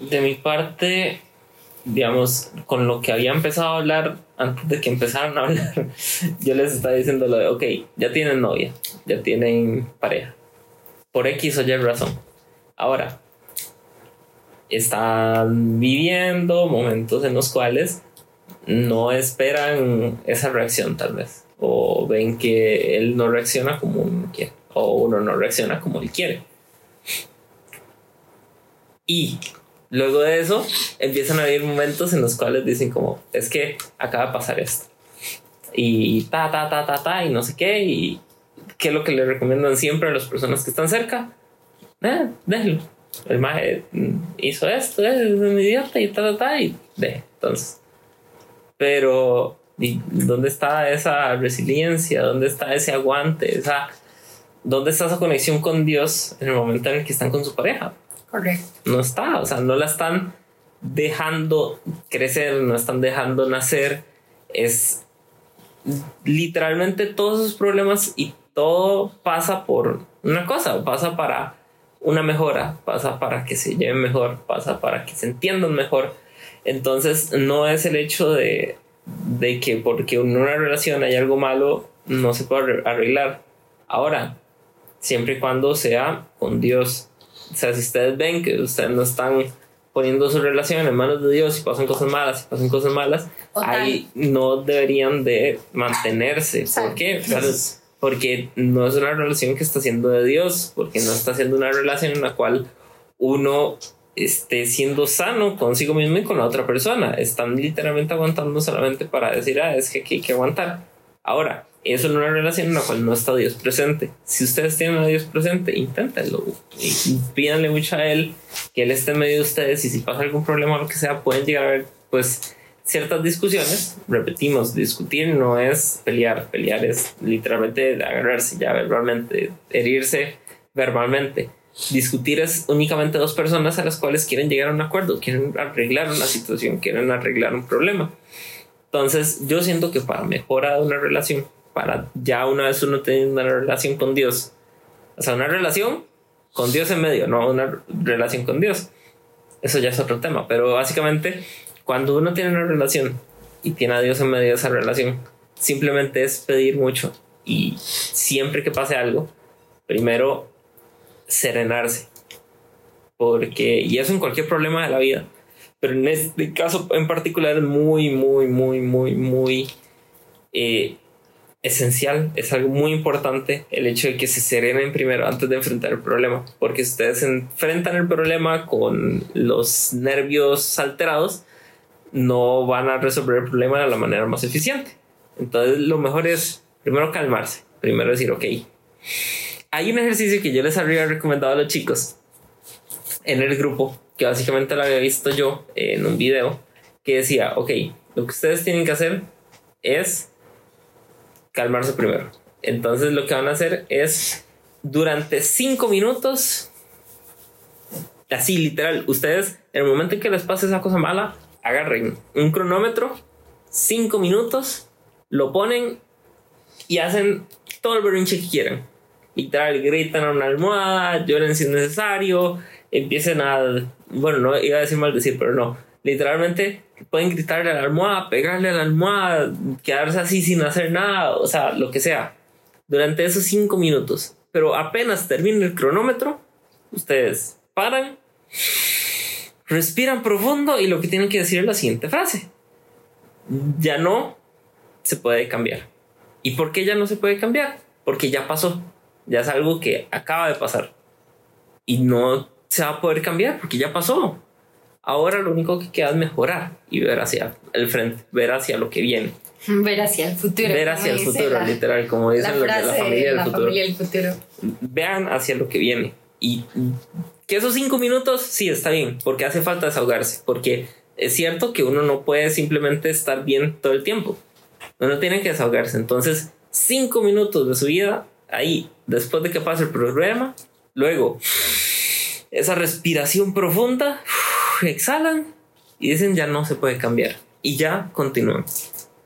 De mi parte, digamos, con lo que había empezado a hablar antes de que empezaran a hablar, *laughs* yo les estaba diciendo lo de, ok, ya tienen novia, ya tienen pareja, por X o Y razón. Ahora, están viviendo momentos en los cuales no esperan esa reacción tal vez, o ven que él no reacciona como uno quiere, o uno no reacciona como él quiere. Y luego de eso empiezan a haber momentos en los cuales dicen como, es que acaba de pasar esto. Y ta, ta, ta, ta, ta, y no sé qué. Y qué es lo que le recomiendan siempre a las personas que están cerca. Eh, déjelo. El maje hizo esto, es un idiota y ta, ta, ta, y de. Entonces. Pero, ¿y ¿dónde está esa resiliencia? ¿Dónde está ese aguante? Esa, ¿Dónde está esa conexión con Dios en el momento en el que están con su pareja? Correcto. no está, o sea, no la están dejando crecer, no están dejando nacer. Es literalmente todos esos problemas y todo pasa por una cosa, pasa para una mejora, pasa para que se lleven mejor, pasa para que se entiendan mejor. Entonces no es el hecho de, de que porque en una relación hay algo malo, no se puede arreglar. Ahora, siempre y cuando sea con Dios. O sea, si ustedes ven que ustedes no están poniendo su relación en manos de Dios y pasan cosas malas y pasan cosas malas, O ahí no deberían de mantenerse. ¿Por qué? Claro, Porque no es una relación que está siendo de Dios, porque no está siendo una relación en la cual uno esté siendo sano consigo mismo y con la otra persona. Están literalmente aguantando solamente para decir, ah, es que aquí hay que aguantar. Ahora, eso es una relación en la cual no está Dios presente. Si ustedes tienen a Dios presente, inténtenlo. Pídanle mucho a Él, que Él esté en medio de ustedes y si pasa algún problema o lo que sea, pueden llegar a ver, pues, ciertas discusiones. Repetimos, discutir no es pelear. Pelear es literalmente agarrarse ya verbalmente, herirse verbalmente. Discutir es únicamente dos personas a las cuales quieren llegar a un acuerdo, quieren arreglar una situación, quieren arreglar un problema. Entonces, yo siento que para mejorar una relación, para ya una vez uno tiene una relación con Dios, o sea, una relación con Dios en medio, no una relación con Dios. Eso ya es otro tema, pero básicamente, cuando uno tiene una relación y tiene a Dios en medio de esa relación, simplemente es pedir mucho y siempre que pase algo, primero serenarse. Porque, y eso en cualquier problema de la vida, pero en este caso en particular es muy, muy, muy, muy, muy eh, esencial. Es algo muy importante el hecho de que se serenen primero antes de enfrentar el problema. Porque si ustedes enfrentan el problema con los nervios alterados, no van a resolver el problema de la manera más eficiente. Entonces lo mejor es primero calmarse, primero decir, ok, hay un ejercicio que yo les había recomendado a los chicos en el grupo, que básicamente lo había visto yo en un video, que decía, ok, lo que ustedes tienen que hacer es calmarse primero. Entonces lo que van a hacer es durante cinco minutos, así literal, ustedes en el momento en que les pase esa cosa mala, agarren un cronómetro, cinco minutos, lo ponen y hacen todo el berrinche que quieran. Literal, gritan a una almohada, lloren si es necesario, empiecen a. Bueno, no iba a decir mal decir, pero no. Literalmente pueden gritarle a la almohada, pegarle a la almohada, quedarse así sin hacer nada, o sea, lo que sea. Durante esos cinco minutos. Pero apenas termine el cronómetro, ustedes paran, respiran profundo y lo que tienen que decir es la siguiente frase. Ya no se puede cambiar. ¿Y por qué ya no se puede cambiar? Porque ya pasó. Ya es algo que acaba de pasar. Y no se va a poder cambiar porque ya pasó. Ahora lo único que queda es mejorar y ver hacia el frente, ver hacia lo que viene, *laughs* Ver hacia el futuro. ver hacia el futuro, la- literal, como La dicen los de la familia del la futuro. familia del futuro. Vean hacia lo que viene. Y que esos cinco minutos, sí, está bien, porque hace falta desahogarse, porque es cierto que uno no puede simplemente estar bien todo el tiempo. Uno tiene que desahogarse. Entonces, cinco minutos de su vida ahí, después de que pase el problema, luego esa respiración profunda, exhalan y dicen ya no se puede cambiar y ya continúan.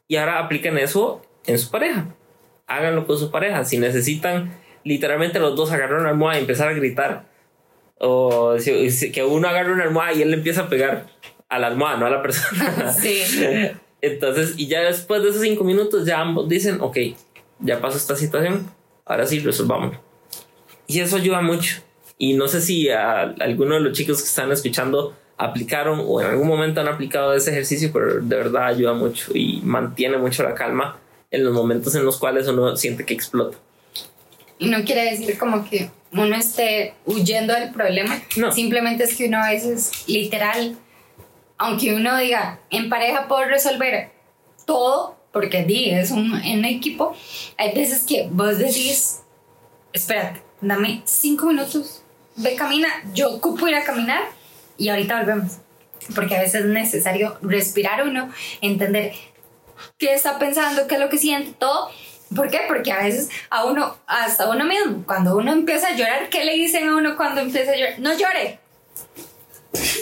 Y ahora aplican eso en su pareja. Háganlo con su pareja. Si necesitan literalmente los dos agarrar una almohada y empezar a gritar, o si, que uno agarre una almohada y él le empieza a pegar a la almohada, no a la persona. *laughs* Sí. Entonces, y ya después de esos cinco minutos, ya ambos dicen, ok, ya pasó esta situación, ahora sí resolvamos. Y eso ayuda mucho. Y no sé si a, alguno de los chicos que están escuchando aplicaron o en algún momento han aplicado ese ejercicio, pero de verdad ayuda mucho y mantiene mucho la calma en los momentos en los cuales uno siente que explota. Y no quiere decir como que uno esté huyendo del problema. No. Simplemente es que uno a veces, literal, aunque uno diga, en pareja puedo resolver todo, porque di, es un, en equipo, hay veces que vos decís, espérate, dame cinco minutos, ve, camina, yo ocupo ir a caminar y ahorita volvemos. Porque a veces es necesario respirar uno, entender qué está pensando, qué es lo que siente, todo. ¿Por qué? Porque a veces a uno, hasta uno mismo, cuando uno empieza a llorar, ¿qué le dicen a uno cuando empieza a llorar? No llore.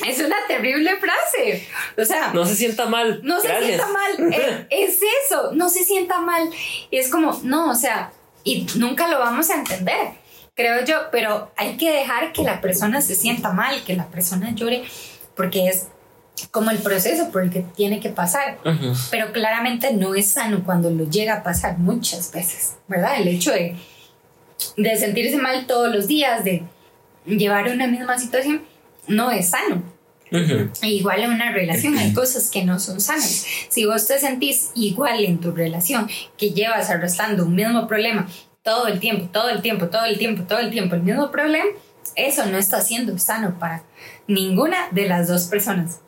Es una terrible frase. O sea, No se sienta mal. no se sienta mal. *laughs* Eh, es eso, no se sienta mal. Y es como, no, o sea, y nunca lo vamos a entender, creo yo, pero hay que dejar que la persona se sienta mal, que la persona llore, porque es como el proceso por el que tiene que pasar. Ujú. Pero claramente no es sano cuando lo llega a pasar muchas veces, ¿verdad? El hecho de, de sentirse mal todos los días, de llevar una misma situación, no es sano. Ujú. E Igual en una relación hay cosas que no son sanas. Si vos te sentís igual en tu relación, que llevas arrastrando un mismo problema todo el tiempo, todo el tiempo, todo el tiempo, todo el tiempo, el mismo problema, eso no está siendo sano para ninguna de las dos personas.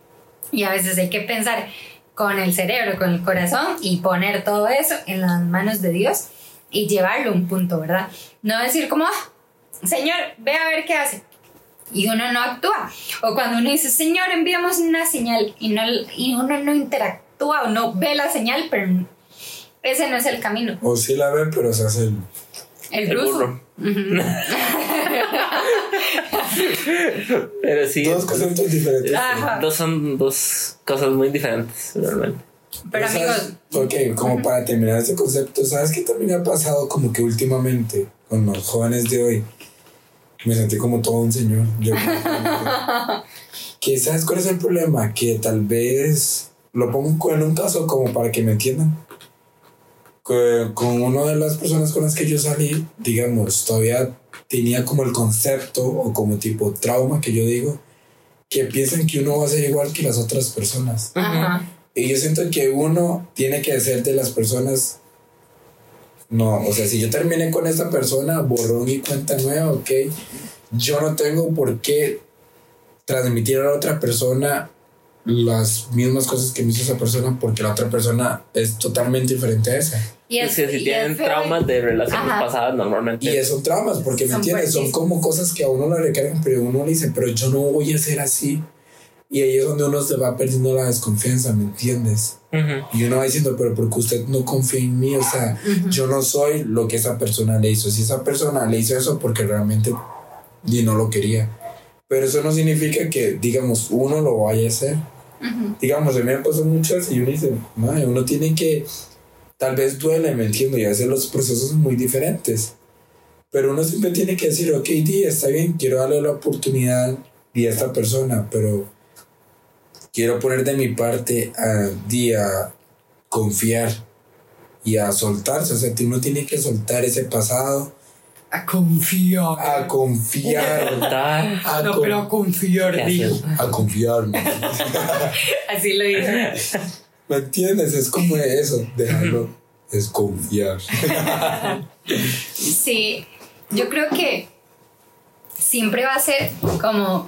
Y a veces hay que pensar con el cerebro, con el corazón y poner todo eso en las manos de Dios y llevarlo a un punto, ¿verdad? No decir como, "Ah, Señor, ve a ver qué hace y uno no actúa. O cuando uno dice, Señor, enviamos una señal y, no, y uno no interactúa o no ve la señal, pero ese no es el camino. O sí la ve, pero se hace el. El, El burro. *laughs* *laughs* Pero sí. Dos conceptos diferentes. Ajá. Dos son dos cosas muy diferentes, realmente. Pero amigos, Ok, como para terminar este concepto, ¿sabes qué también ha pasado como que últimamente con los jóvenes de hoy? Me sentí como todo un señor. Yo- *laughs* que ¿sabes cuál es el problema? Que tal vez lo pongo en un caso como para que me entiendan. Que con una de las personas con las que yo salí, digamos, todavía tenía como el concepto o como tipo trauma que yo digo, que piensan que uno va a ser igual que las otras personas. ajá. Y yo siento que uno tiene que ser de las personas. No, o sea, si yo terminé con esta persona, borrón y cuenta nueva, ok. Yo no tengo por qué transmitir a la otra persona las mismas cosas que me hizo esa persona porque la otra persona es totalmente diferente a esa. Y Es que si y tienen es traumas de relaciones Ajá. pasadas, normalmente. Y son traumas, porque me Son entiendes, son como cosas que a uno le recargan, pero uno le dice, pero yo no voy a ser así. Y ahí es donde uno se va perdiendo la desconfianza, ¿me entiendes? Ujú. Y uno va diciendo, pero porque usted no confía en mí, o sea, yo no soy lo que esa persona le hizo. Si esa persona le hizo eso porque realmente y no lo quería. Pero eso no significa que, digamos, uno lo vaya a hacer. Digamos, a mí me pasó muchas y uno dice, "Mae, uno tiene que, tal vez duele, me entiendo, y a veces los procesos son muy diferentes. Pero uno siempre tiene que decir, ok, di, está bien, quiero darle la oportunidad a esta persona, pero quiero poner de mi parte a, di, a confiar y a soltarse. O sea, uno tiene que soltar ese pasado, A confiar. a confiar, a, No, con- pero a confiar, ¿Qué digo. a confiar. ¿me *laughs* Así lo dice. ¿Me entiendes? Es como eso, dejarlo, es confiar. Sí, yo creo que siempre va a ser como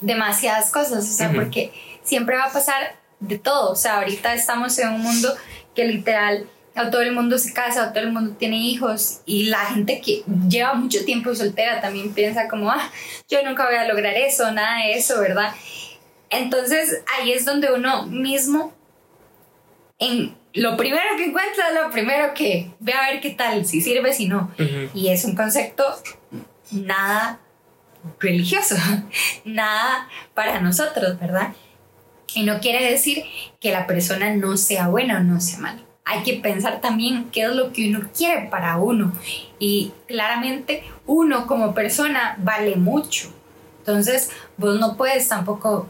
demasiadas cosas, o sea, porque siempre va a pasar de todo, o sea, ahorita estamos en un mundo que literal a todo el mundo se casa, a todo el mundo tiene hijos y la gente que lleva mucho tiempo soltera también piensa como, ah, yo nunca voy a lograr eso, nada de eso, ¿verdad? Entonces ahí es donde uno mismo en lo primero que encuentra, lo primero que ve a ver qué tal, si sirve, si no. Y es un concepto nada religioso, *laughs* nada para nosotros, ¿verdad? Y no quiere decir que la persona no sea buena o no sea mala. Hay que pensar también qué es lo que uno quiere para uno. Y claramente uno como persona vale mucho. Entonces, vos no puedes tampoco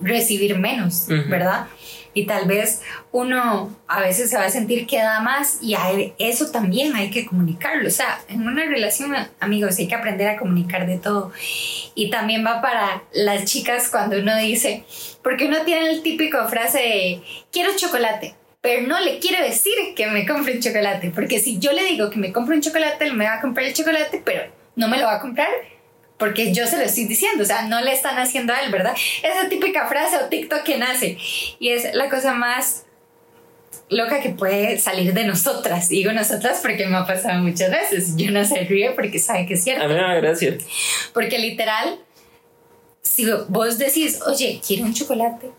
recibir menos. ¿verdad? Y tal vez uno a veces se va a sentir que da más y a eso también hay que comunicarlo. O sea, en una relación, amigos, hay que aprender a comunicar de todo. Y también va para las chicas cuando uno dice, porque uno tiene el típico frase de, quiero chocolate. Pero no le quiero decir que me compre un chocolate, porque si yo le digo que me compre un chocolate, él me va a comprar el chocolate, pero no me lo va a comprar porque yo se lo estoy diciendo, o sea, no le están haciendo a él, ¿verdad? Esa típica frase o TikTok que nace y es la cosa más loca que puede salir de nosotras. Digo nosotras porque me ha pasado muchas veces. Yo no se ríe porque sabe que es A cierto. mí me da gracia. Porque literal, si vos decís, oye, quiero un chocolate,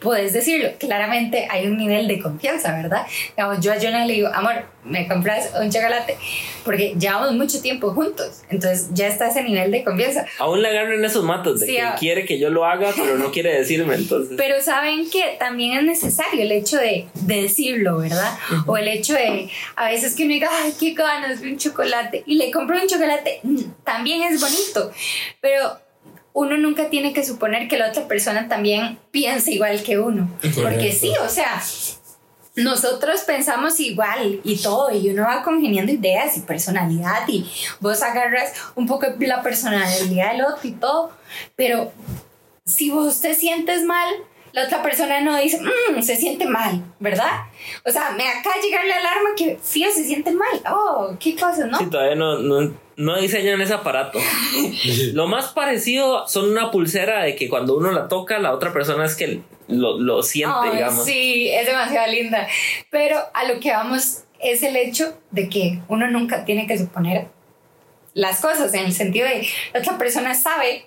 puedes decirlo. Claramente hay un nivel de confianza, ¿verdad? Digamos, yo a Jonah le digo, amor, ¿me compras un chocolate? Porque llevamos mucho tiempo juntos. Entonces ya está ese nivel de confianza. Aún le agarran esos matos de Sí, que a- quiere que yo lo haga, pero no quiere decirme. Entonces, Pero saben que también es necesario el hecho de, de decirlo, ¿verdad? O el hecho de a veces que uno diga, ay, qué ganas de un chocolate y le compro un chocolate, mm, también es bonito. Pero uno nunca tiene que suponer que la otra persona también piensa igual que uno. Porque sí, o sea, nosotros pensamos igual y todo, y uno va congeniando ideas y personalidad, y vos agarras un poco la personalidad del otro y todo, pero si vos te sientes mal, la otra persona no dice, "Mm, se siente mal, ¿verdad? O sea, me acaba de llegar la alarma que Fío se siente mal. Oh, qué cosa, ¿no? sí, todavía no, no, no diseñan ese aparato. *laughs* Lo más parecido son una pulsera de que cuando uno la toca, la otra persona es que lo, lo siente, Ay, digamos. Sí, es demasiado linda. Pero a lo que vamos es el hecho de que uno nunca tiene que suponer las cosas, en el sentido de la otra persona sabe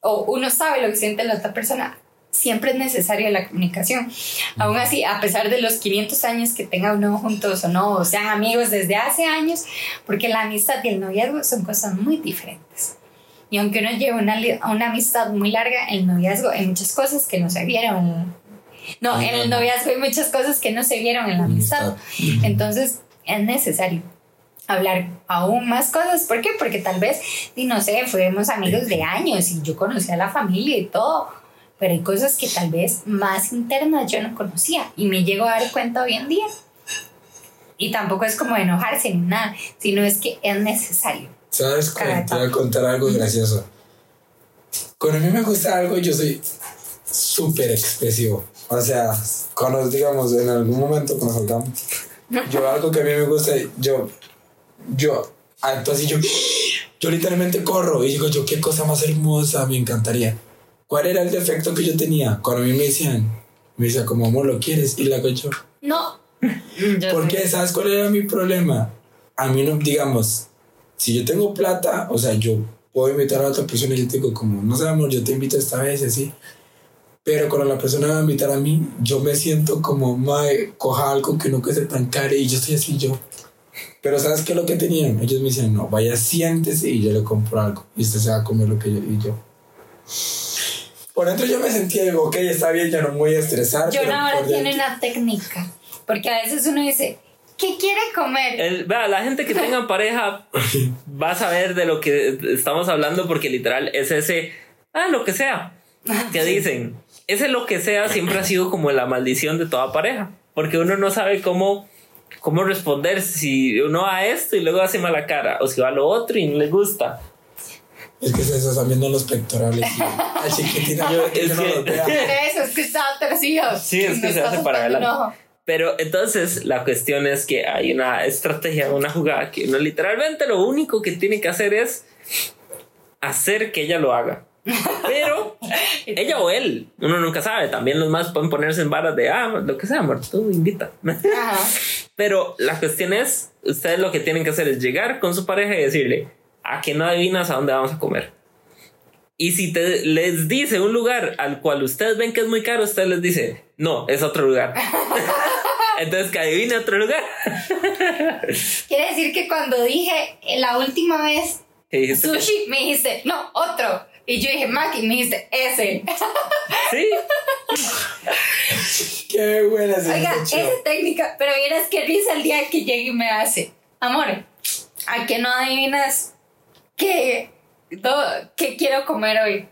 o uno sabe lo que siente la otra persona. Siempre es necesaria la comunicación. Aún así, a pesar de los 500 años que tengan uno juntos o no, o sean amigos desde hace años, porque la amistad y el noviazgo son cosas muy diferentes. Y aunque uno lleve una, una amistad muy larga, el noviazgo hay muchas cosas que no se vieron. No, en el noviazgo hay muchas cosas que no se vieron en la amistad. Entonces es necesario hablar aún más cosas. ¿Por qué? Porque tal vez, y no sé, fuimos amigos de años y yo conocía a la familia y todo. Pero hay cosas que tal vez más internas yo no conocía y me llego a dar cuenta hoy en día. Y tampoco es como enojarse ni nada, sino es que es necesario. ¿Sabes? Te voy a contar algo gracioso. Cuando a mí me gusta algo, yo soy súper expresivo. O sea, cuando digamos en algún momento cuando salgamos, yo *laughs* algo que a mí me gusta, yo, yo, entonces yo, yo literalmente corro y digo yo, qué cosa más hermosa, me encantaría. ¿Cuál era el defecto que yo tenía? Cuando a mí me decían, me decía como, amor, ¿lo quieres? Y la hago yo. No. *laughs* ¿Por qué? ¿Sabes cuál era mi problema? A mí no, digamos, si yo tengo plata, o sea, yo puedo invitar a otra persona y yo te digo como, no sé, amor, yo te invito esta vez así. Pero cuando la persona me va a invitar a mí, yo me siento como, mae, coja algo que no cueste tan caro y yo estoy así yo. Pero ¿sabes qué es lo que tenían? Ellos me dicen, no, vaya, siéntese y yo le compro algo. Y usted se va a comer lo que yo... Y yo. Por dentro yo me sentía, digo, ok, está bien, ya no me voy a estresar. Yo pero ahora tiene una técnica. Porque a veces uno dice, ¿qué quiere comer? El- vea, la gente que tenga *laughs* pareja va a saber de lo que estamos hablando porque literal es ese, ah, lo que sea, que dicen. Ese lo que sea siempre ha sido como la maldición de toda pareja, porque uno no sabe cómo, cómo responder si uno va a esto y luego hace mala cara, o si va a lo otro y no le gusta. Es que se están viendo los pectorales. y- *laughs* chiquitina, Yo- que es no que- los vea. *laughs* Eso es que está torcido. Sí, es que se hace para adelante. Pero entonces la cuestión es que hay una estrategia, una jugada que uno literalmente lo único que tiene que hacer es hacer que ella lo haga. Pero *laughs* ella o él, uno nunca sabe. También los más pueden ponerse en varas de, ah, lo que sea, amor, tú invita. Ajá. Pero la cuestión es, ustedes lo que tienen que hacer es llegar con su pareja y decirle, a que no adivinas a dónde vamos a comer. Y si te, les dice un lugar al cual ustedes ven que es muy caro, usted les dice, no, es otro lugar. *laughs* Entonces que adivine otro lugar. Quiere decir que cuando dije la última vez. Sushi, me dijiste, no, otro. Y yo dije, Maki, me dijiste, ese. *laughs* Sí. *laughs* Qué buena Oiga, esa esa técnica, pero vieras que risa el día que llegue y me hace. Amor, ¿a qué no adivinas qué, do- qué quiero comer hoy?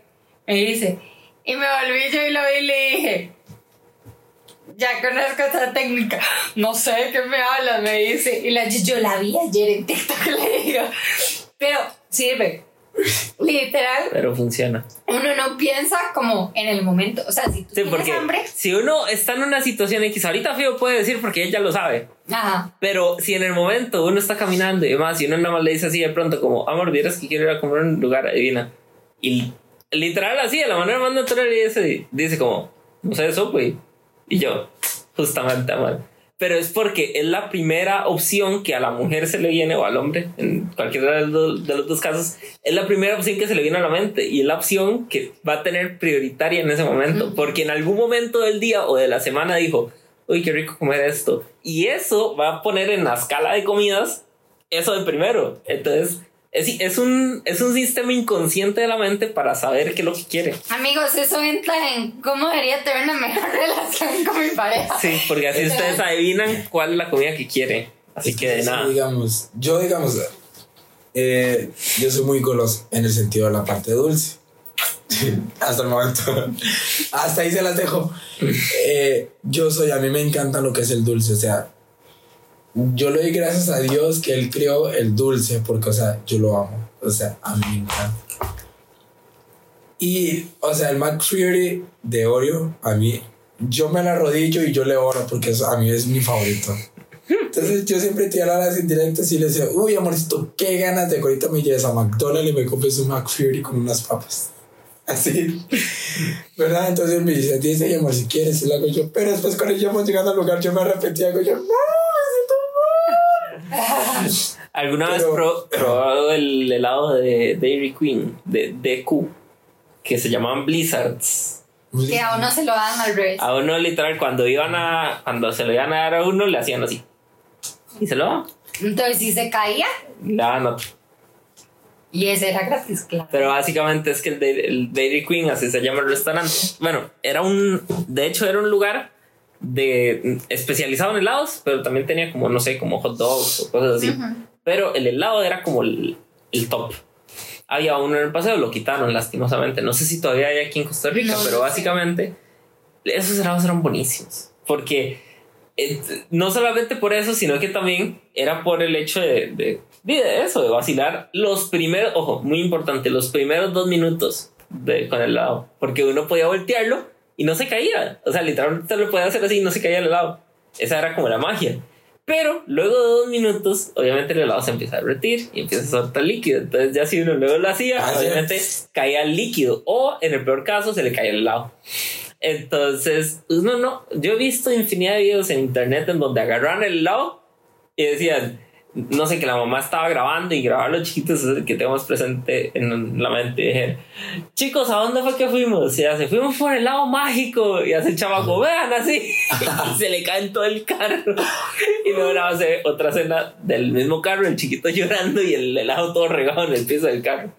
Me dice. Y me volví yo y lo vi y le dije. Ya conozco esa técnica. No sé qué me hablas, me dice. Y la, yo la vi ayer en TikTok, *laughs* le digo. Pero sirve. *laughs* Literal, Pero funciona. uno no piensa como en el momento. O sea, si tú Sí, tienes porque hambre. si uno está en una situación X, ahorita Fío puede decir porque ella lo sabe. Ajá. Pero si en el momento uno está caminando y demás, y uno nada más le dice así de pronto, como, amor, vieras que quiero ir a comer a un lugar, adivina. Y literal así, de la manera más natural, y dice, dice como, no sé, eso, güey. Y yo, justamente, amor. Pero es porque es la primera opción que a la mujer se le viene, o al hombre, en cualquiera de los, de los dos casos, es la primera opción que se le viene a la mente y es la opción que va a tener prioritaria en ese momento, porque en algún momento del día o de la semana dijo, uy, qué rico comer esto. Y eso va a poner en la escala de comidas eso de primero. Entonces, es, es, un, es un sistema inconsciente de la mente para saber qué es lo que quiere. Amigos, eso entra en cómo debería tener una mejor *laughs* relación con mi pareja. Sí, porque así ustedes adivinan cuál es la comida que quiere. Así que de nada. digamos, yo digamos, eh, yo soy muy goloso en el sentido de la parte dulce. *laughs* Hasta el momento. Hasta ahí se las dejo. Eh, yo soy, a mí me encanta lo que es el dulce. O sea, yo le doy gracias a Dios que Él creó el dulce porque, o sea, yo lo amo. O sea, a mí me encanta. Y, o sea, el McFlurry de Oreo, a mí, yo me la arrodillo y yo le oro porque a mí es mi favorito. Entonces yo siempre te a las indirectas y le decía, uy amorcito, qué ganas de que ahorita me lleves a McDonald's y me compres un McFlurry con unas papas. Así. ¿Verdad? Entonces me dice, dice, amor, si quieres, y lo hago yo. Pero después cuando íbamos llegando al lugar, yo me arrepentía, hago yo, no, ¿Alguna vez pro- probado el helado de Dairy Queen, de DQ, que se llamaban Blizzards? Que a uno se lo dan al revés. A uno literal, cuando iban a, cuando se lo iban a dar a uno, le hacían así. Y se lo daban. Entonces, si se caía, Le daban otro. y ese era gratis, claro. Pero básicamente es que el, Dairy- el Dairy Queen, así se llama el restaurante. Bueno, era un. De hecho, era un lugar de especializado en helados, pero también tenía como, no sé, como hot dogs o cosas así. Pero el helado era como el, el top. Había uno en el paseo, lo quitaron lastimosamente. No sé si todavía hay aquí en Costa Rica, No, pero básicamente esos helados eran buenísimos. Porque eh, no solamente por eso, sino que también era por el hecho de, de, de eso, de vacilar los primeros, ojo, muy importante, los primeros dos minutos de, con el helado. Porque uno podía voltearlo y no se caía. O sea, literalmente lo podía hacer así y no se caía el helado. Esa era como la magia. Pero luego de dos minutos, obviamente el helado se empieza a derretir y empieza a soltar líquido. Entonces, ya si uno luego lo hacía, Ah, sí. obviamente caía el líquido. O en el peor caso, se le caía el helado. Entonces, no, no. Yo he visto infinidad de videos en internet en donde agarran el helado y decían, no sé, que la mamá estaba grabando y grabar los chiquitos que tenemos presente en la mente. Dije, chicos, ¿a dónde fue que fuimos? Y hace, fuimos por el lado mágico. Y hace el chamaco, vean así. *laughs* y se le cae en todo el carro. y luego nada otra escena del mismo carro, el chiquito llorando y el helado todo regado en el piso del carro.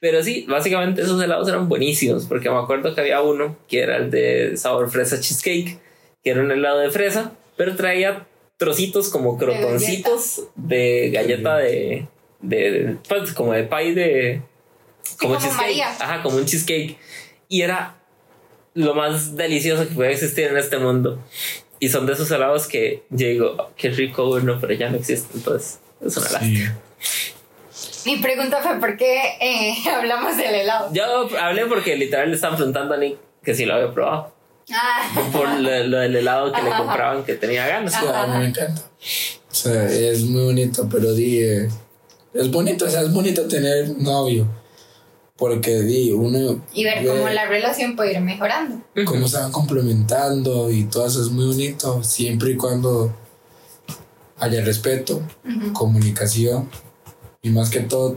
Pero sí, básicamente esos helados eran buenísimos, porque me acuerdo que había uno que era el de sabor fresa cheesecake, que era un helado de fresa, pero traía trocitos como crotoncitos de galleta de, de, pues como de pie de como María. ajá, como un cheesecake y era lo más delicioso que puede existir en este mundo. Y son de esos helados que yo digo, "Oh, qué rico uno, pero ya no existe, entonces es una lástima. Mi pregunta fue: ¿por qué eh, *laughs* hablamos del helado? Yo hablé porque literal le estaban preguntando a Nick que si lo había probado. Ah, Por lo, lo del helado que le compraban que tenía ganas. Sí, a mí me encanta. O sea, es muy bonito, pero di, eh, es bonito, o sea, es bonito tener novio. Porque di, uno y ver ve cómo la relación puede ir mejorando. cómo se van complementando y todo eso es muy bonito, siempre y cuando haya respeto, comunicación y más que todo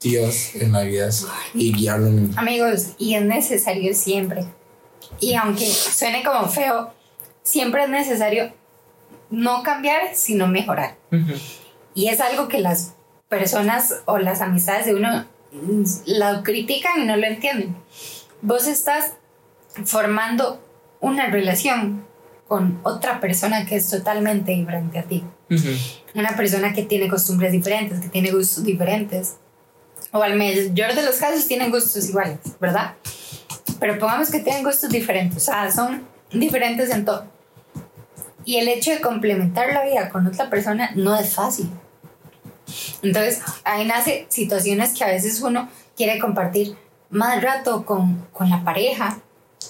Dios en la vida y guiarlo. en- Amigos, y es necesario siempre. Y aunque suene como feo, siempre es necesario no cambiar, sino mejorar. Ujú. Y es algo que las personas o las amistades de uno lo critican y no lo entienden. Vos estás formando una relación con otra persona que es totalmente diferente a ti. Ujú. Una persona que tiene costumbres diferentes, que tiene gustos diferentes. O al mayor de los casos tienen gustos iguales, ¿verdad? Pero pongamos que tienen gustos diferentes, o sea, son diferentes en todo. Y el hecho de complementar la vida con otra persona no es fácil. Entonces, ahí nace situaciones que a veces uno quiere compartir más rato con, con la pareja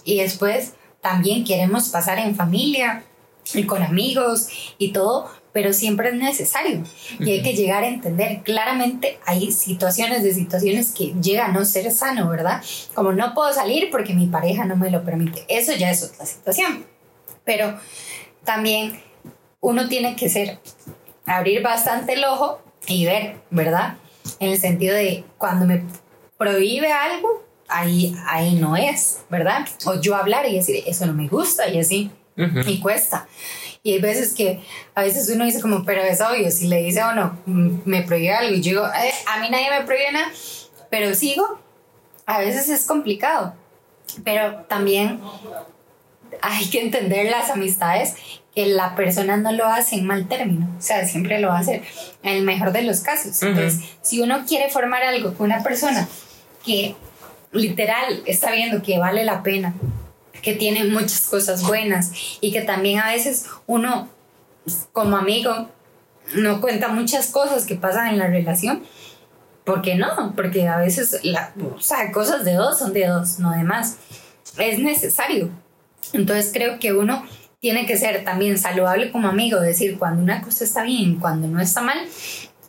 y después también queremos pasar en familia y con amigos y todo, pero siempre es necesario y hay que llegar a entender claramente hay situaciones de situaciones que llega a no ser sano, ¿verdad? Como no puedo salir porque mi pareja no me lo permite. Eso ya es otra situación. Pero también uno tiene que ser abrir bastante el ojo y ver, ¿verdad? En el sentido de cuando me prohíbe algo, ahí, ahí no es, ¿verdad? O yo hablar y decir, eso no me gusta y así, Ujú. y cuesta. Y hay veces que, a veces uno dice como, pero es obvio, si le dice a uno, "Mm, me prohíbe algo y yo digo, "Eh, a mí nadie me prohíbe nada, pero sigo, a veces es complicado. Pero también hay que entender las amistades que la persona no lo hace en mal término, o sea, siempre lo hace en el mejor de los casos. Ujú. Entonces, si uno quiere formar algo con una persona que literal está viendo que vale la pena, que tiene muchas cosas buenas y que también a veces uno como amigo no cuenta muchas cosas que pasan en la relación. ¿Por qué no? Porque a veces la, o sea, cosas de dos son de dos, no de más. Es necesario. Entonces creo que uno tiene que ser también saludable como amigo, decir cuando una cosa está bien, cuando no está mal.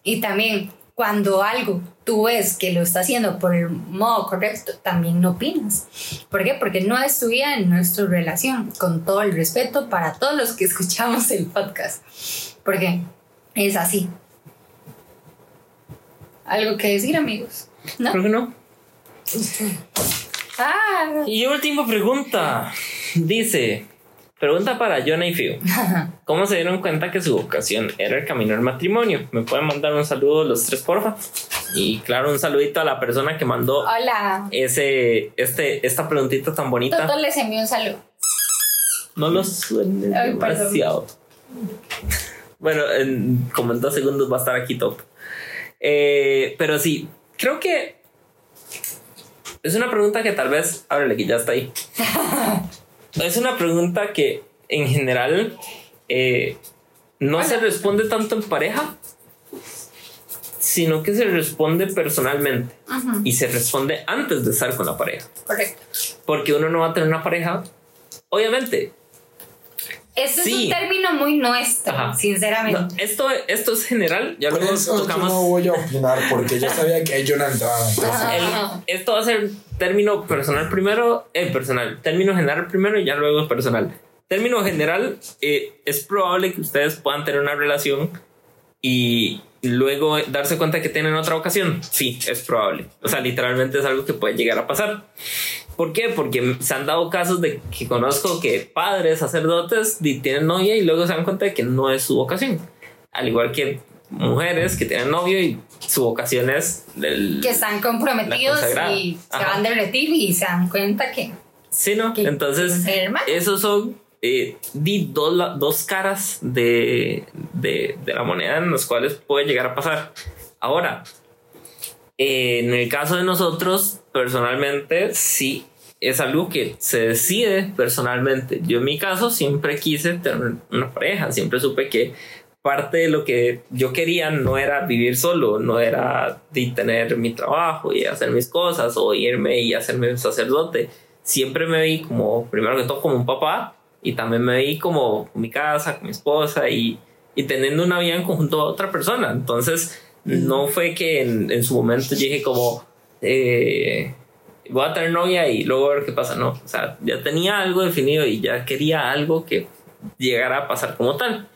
Y también cuando algo tú ves que lo está haciendo por el modo correcto, también no opinas. ¿Por qué? Porque no es tu vida, no es tu relación, con todo el respeto para todos los que *laughs* escuchamos el podcast. Porque es así. Algo que decir, amigos. ¿No? Creo que no. Ah, Y última pregunta. Dice, pregunta para Jonah y Fio. *laughs* ¿Cómo se dieron cuenta que su vocación era el camino al matrimonio? ¿Me pueden mandar un saludo los tres, porfa? Y claro, un saludito a la persona que mandó hola. ese, este, esta preguntita tan bonita. Toto les envió un saludo. No lo suene Ay, demasiado. Bueno, en, como en dos segundos va a estar aquí top. Eh, pero sí, creo que es una pregunta que tal vez. Ábrele, que ya está ahí. *laughs* es una pregunta que en general eh, no se responde tanto en pareja, sino que se responde personalmente y se responde antes de estar con la pareja. correcto. Porque uno no va a tener una pareja, obviamente, Esto es Sí. un término muy nuestro, Ajá. sinceramente. No, esto, esto es general, ya luego eso yo tocamos. no voy a opinar porque yo sabía que yo no Ajá. el- esto va a ser término personal primero, eh, personal, término general primero y ya luego personal. Término general, eh, es probable que ustedes puedan tener una relación y luego darse cuenta que tienen otra ocasión. Sí, es probable. O sea, literalmente es algo que puede llegar a pasar. ¿Por qué? Porque se han dado casos de que conozco que padres, sacerdotes, tienen novia y luego se dan cuenta de que no es su vocación. Al igual que mujeres que tienen novio y su vocación es del... Que están comprometidos y se Ajá. van de retiro y se dan cuenta que. Sí, ¿no? que Entonces, esos son eh, di dos, dos caras de, de, de la moneda en las cuales puede llegar a pasar. Ahora, eh, en el caso de nosotros, personalmente, sí es algo que se decide personalmente. Yo en mi caso siempre quise tener una pareja, siempre supe que parte de lo que yo quería no era vivir solo, no era tener mi trabajo y hacer mis cosas o irme y hacerme un sacerdote. Siempre me vi como, primero que todo, como un papá y también me vi como mi casa, con mi esposa y, y teniendo una vida en conjunto a otra persona. Entonces, no fue que en, en su momento dije como, eh, voy a tener novia y luego a ver qué pasa. No, o sea, ya tenía algo definido y ya quería algo que llegara a pasar como tal.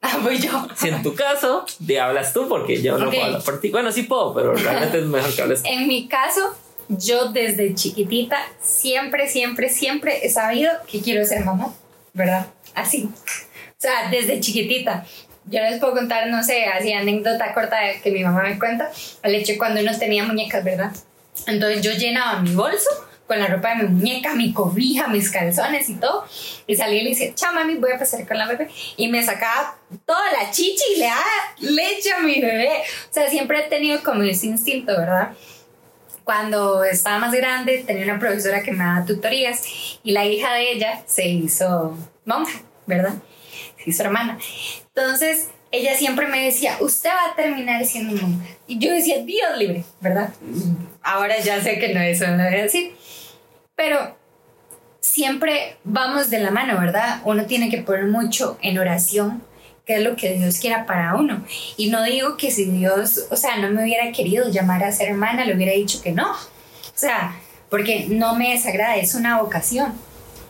Ah, voy yo. Si en tu caso, te hablas tú porque yo no puedo hablar por ti. Bueno, sí puedo, pero realmente es mejor que hables tú. En mi caso, yo desde chiquitita siempre, siempre, siempre he sabido que quiero ser mamá, ¿verdad? Así. O sea, desde chiquitita. Yo les puedo contar, no sé, así anécdota corta que mi mamá me cuenta, el hecho cuando uno tenía muñecas, ¿verdad? Entonces yo llenaba mi bolso con la ropa de mi muñeca, mi cobija, mis calzones y todo. Y salía y le decía, chao mami, voy a pasar con la bebé. Y me sacaba toda la chichi y le daba leche a mi bebé. O sea, siempre he tenido como ese instinto, ¿verdad? Cuando estaba más grande, tenía una profesora que me daba tutorías y la hija de ella se hizo monja, ¿verdad? Se hizo hermana. Entonces, ella siempre me decía, usted va a terminar siendo monja. Y yo decía, Dios libre, ¿verdad? Ahora ya sé que no eso no voy a decir. Pero siempre vamos de la mano, ¿verdad? Uno tiene que poner mucho en oración qué es lo que Dios quiera para uno. Y no digo que si Dios, o sea, no me hubiera querido llamar a ser hermana, le hubiera dicho que no. O sea, porque no me desagrada, es una vocación.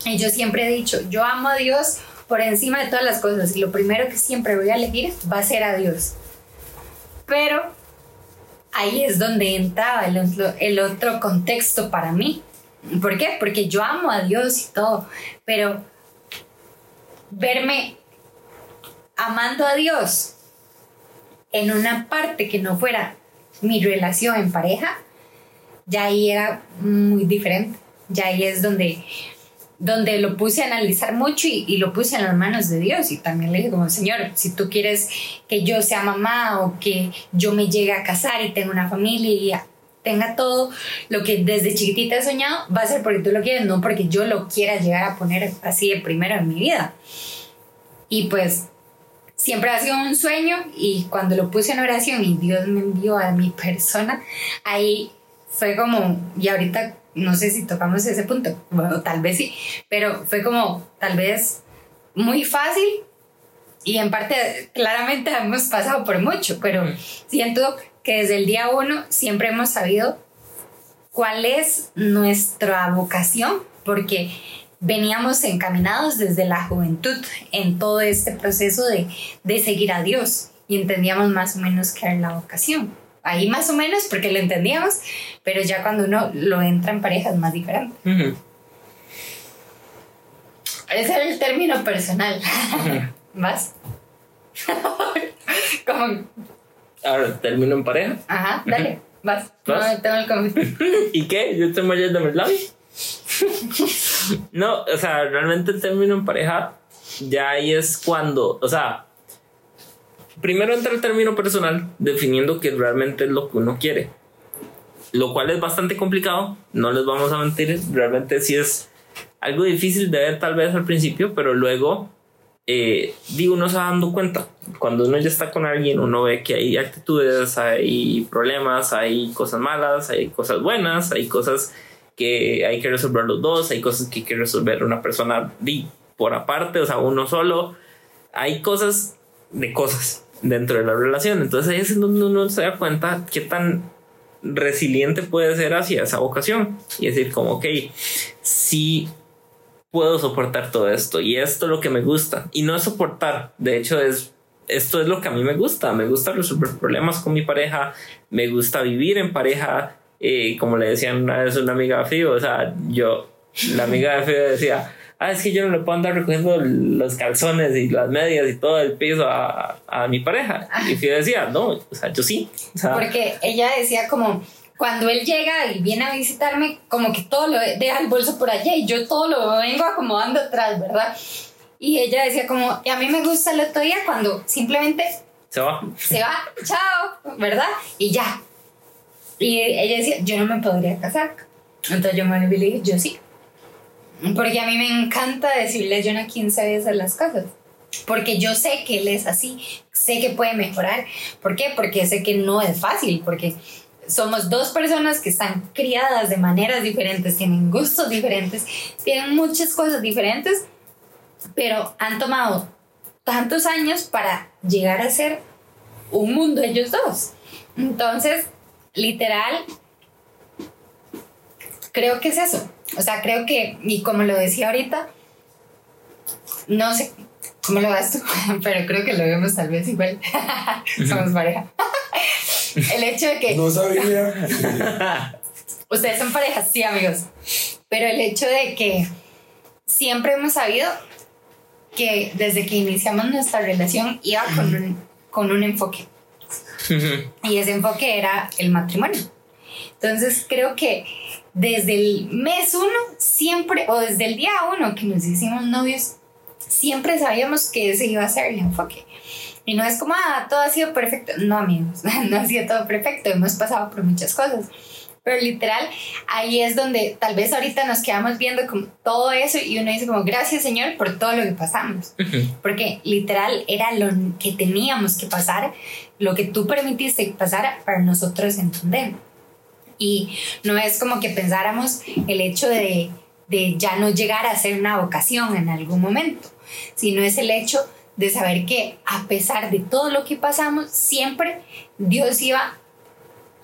Y yo siempre he dicho, yo amo a Dios por encima de todas las cosas y lo primero que siempre voy a elegir va a ser a Dios. Pero ahí es donde entraba el otro, el otro contexto para mí. ¿Por qué? Porque yo amo a Dios y todo, pero verme amando a Dios en una parte que no fuera mi relación en pareja, ya ahí era muy diferente. Ya ahí es donde, donde lo puse a analizar mucho y, lo puse en las manos de Dios. Y también le dije como, Señor, si tú quieres que yo sea mamá o que yo me llegue a casar y tenga una familia y tenga todo lo que desde chiquitita he soñado, va a ser porque tú lo quieres, no porque yo lo quiera llegar a poner así de primero en mi vida. Y pues siempre ha sido un sueño y cuando lo puse en oración y Dios me envió a mi persona, ahí fue como, y ahorita no sé si tocamos ese punto, bueno, tal vez sí, pero fue como tal vez muy fácil y en parte claramente hemos pasado por mucho, pero siento que desde el día uno siempre hemos sabido cuál es nuestra vocación, porque veníamos encaminados desde la juventud en todo este proceso de, de seguir a Dios y entendíamos más o menos qué era la vocación. Ahí más o menos porque lo entendíamos, pero ya cuando uno lo entra en pareja es más diferente. Uh -huh. Ese era el término personal. Uh *laughs* -huh. ¿Vas? *laughs* Como... Ahora, ¿termino en pareja? Ajá, dale, vas. ¿Vas? No, tengo el comentario. *laughs* ¿Y qué? ¿Yo estoy mordiendo mis labios? no, o sea, realmente el término en pareja ya ahí es cuando, o sea, primero entra el término personal definiendo que realmente es lo que uno quiere, lo cual es bastante complicado, no les vamos a mentir, realmente sí es algo difícil de ver tal vez al principio, pero luego eh, digo, uno se va dando cuenta. Cuando uno ya está con alguien, uno ve que hay actitudes, hay problemas, hay cosas malas, hay cosas buenas, hay cosas que hay que resolver los dos, hay cosas que hay que resolver una persona por aparte, o sea, uno solo. Hay cosas de cosas dentro de la relación. Entonces ahí es donde uno se da cuenta qué tan resiliente puede ser hacia esa vocación. Y decir, como, ok, sí puedo soportar todo esto y esto es lo que me gusta. Y no es soportar, de hecho es esto es lo que a mí me gusta. Me gusta resolver problemas con mi pareja, me gusta vivir en pareja. Eh, como le decían una vez una amiga Fío, o sea, yo, la amiga de Fío decía, ah, es que yo no le puedo andar recogiendo los calzones y las medias y todo el piso a, a mi pareja. Y Fío decía, no, o sea, yo sí. O sea, Porque ella decía como, cuando él llega y viene a visitarme, como que todo lo deja el bolso por allá y yo todo lo vengo acomodando atrás, ¿verdad? Y ella decía como, y a mí me gusta el otro día cuando simplemente se va. Se va, chao, ¿verdad? Y ya. Y ella decía, yo no me podría casar. Entonces yo me le dije, yo sí. Porque a mí me encanta decirle a Jonah 15 veces las cosas. Porque yo sé que él es así, sé que puede mejorar. ¿Por qué? Porque sé que no es fácil, porque somos dos personas que están criadas de maneras diferentes, tienen gustos diferentes, tienen muchas cosas diferentes, pero han tomado tantos años para llegar a ser un mundo ellos dos. Entonces, literal, creo que es eso. O sea, creo que, y como lo decía ahorita, no sé cómo lo vas tú, *laughs* pero creo que lo vemos tal vez igual. *laughs* Somos pareja. *laughs* El hecho de que. No sabía. Ustedes son parejas, sí, amigos. Pero el hecho de que siempre hemos sabido que desde que iniciamos nuestra relación iba con un, con un enfoque. Y ese enfoque era el matrimonio. Entonces creo que desde el mes uno, siempre, o desde el día uno que nos hicimos novios, siempre sabíamos que ese iba a ser el enfoque. Y no es como, ah, todo ha sido perfecto. No, amigos, *laughs* no ha sido todo perfecto. Hemos pasado por muchas cosas. Pero literal, ahí es donde tal vez ahorita nos quedamos viendo como todo eso y uno dice como, gracias Señor por todo lo que pasamos. Porque literal era lo que teníamos que pasar, lo que tú permitiste que pasara para nosotros entender. Y no es como que pensáramos el hecho de, de ya no llegar a ser una vocación en algún momento, sino es el hecho de saber que a pesar de todo lo que pasamos, siempre Dios iba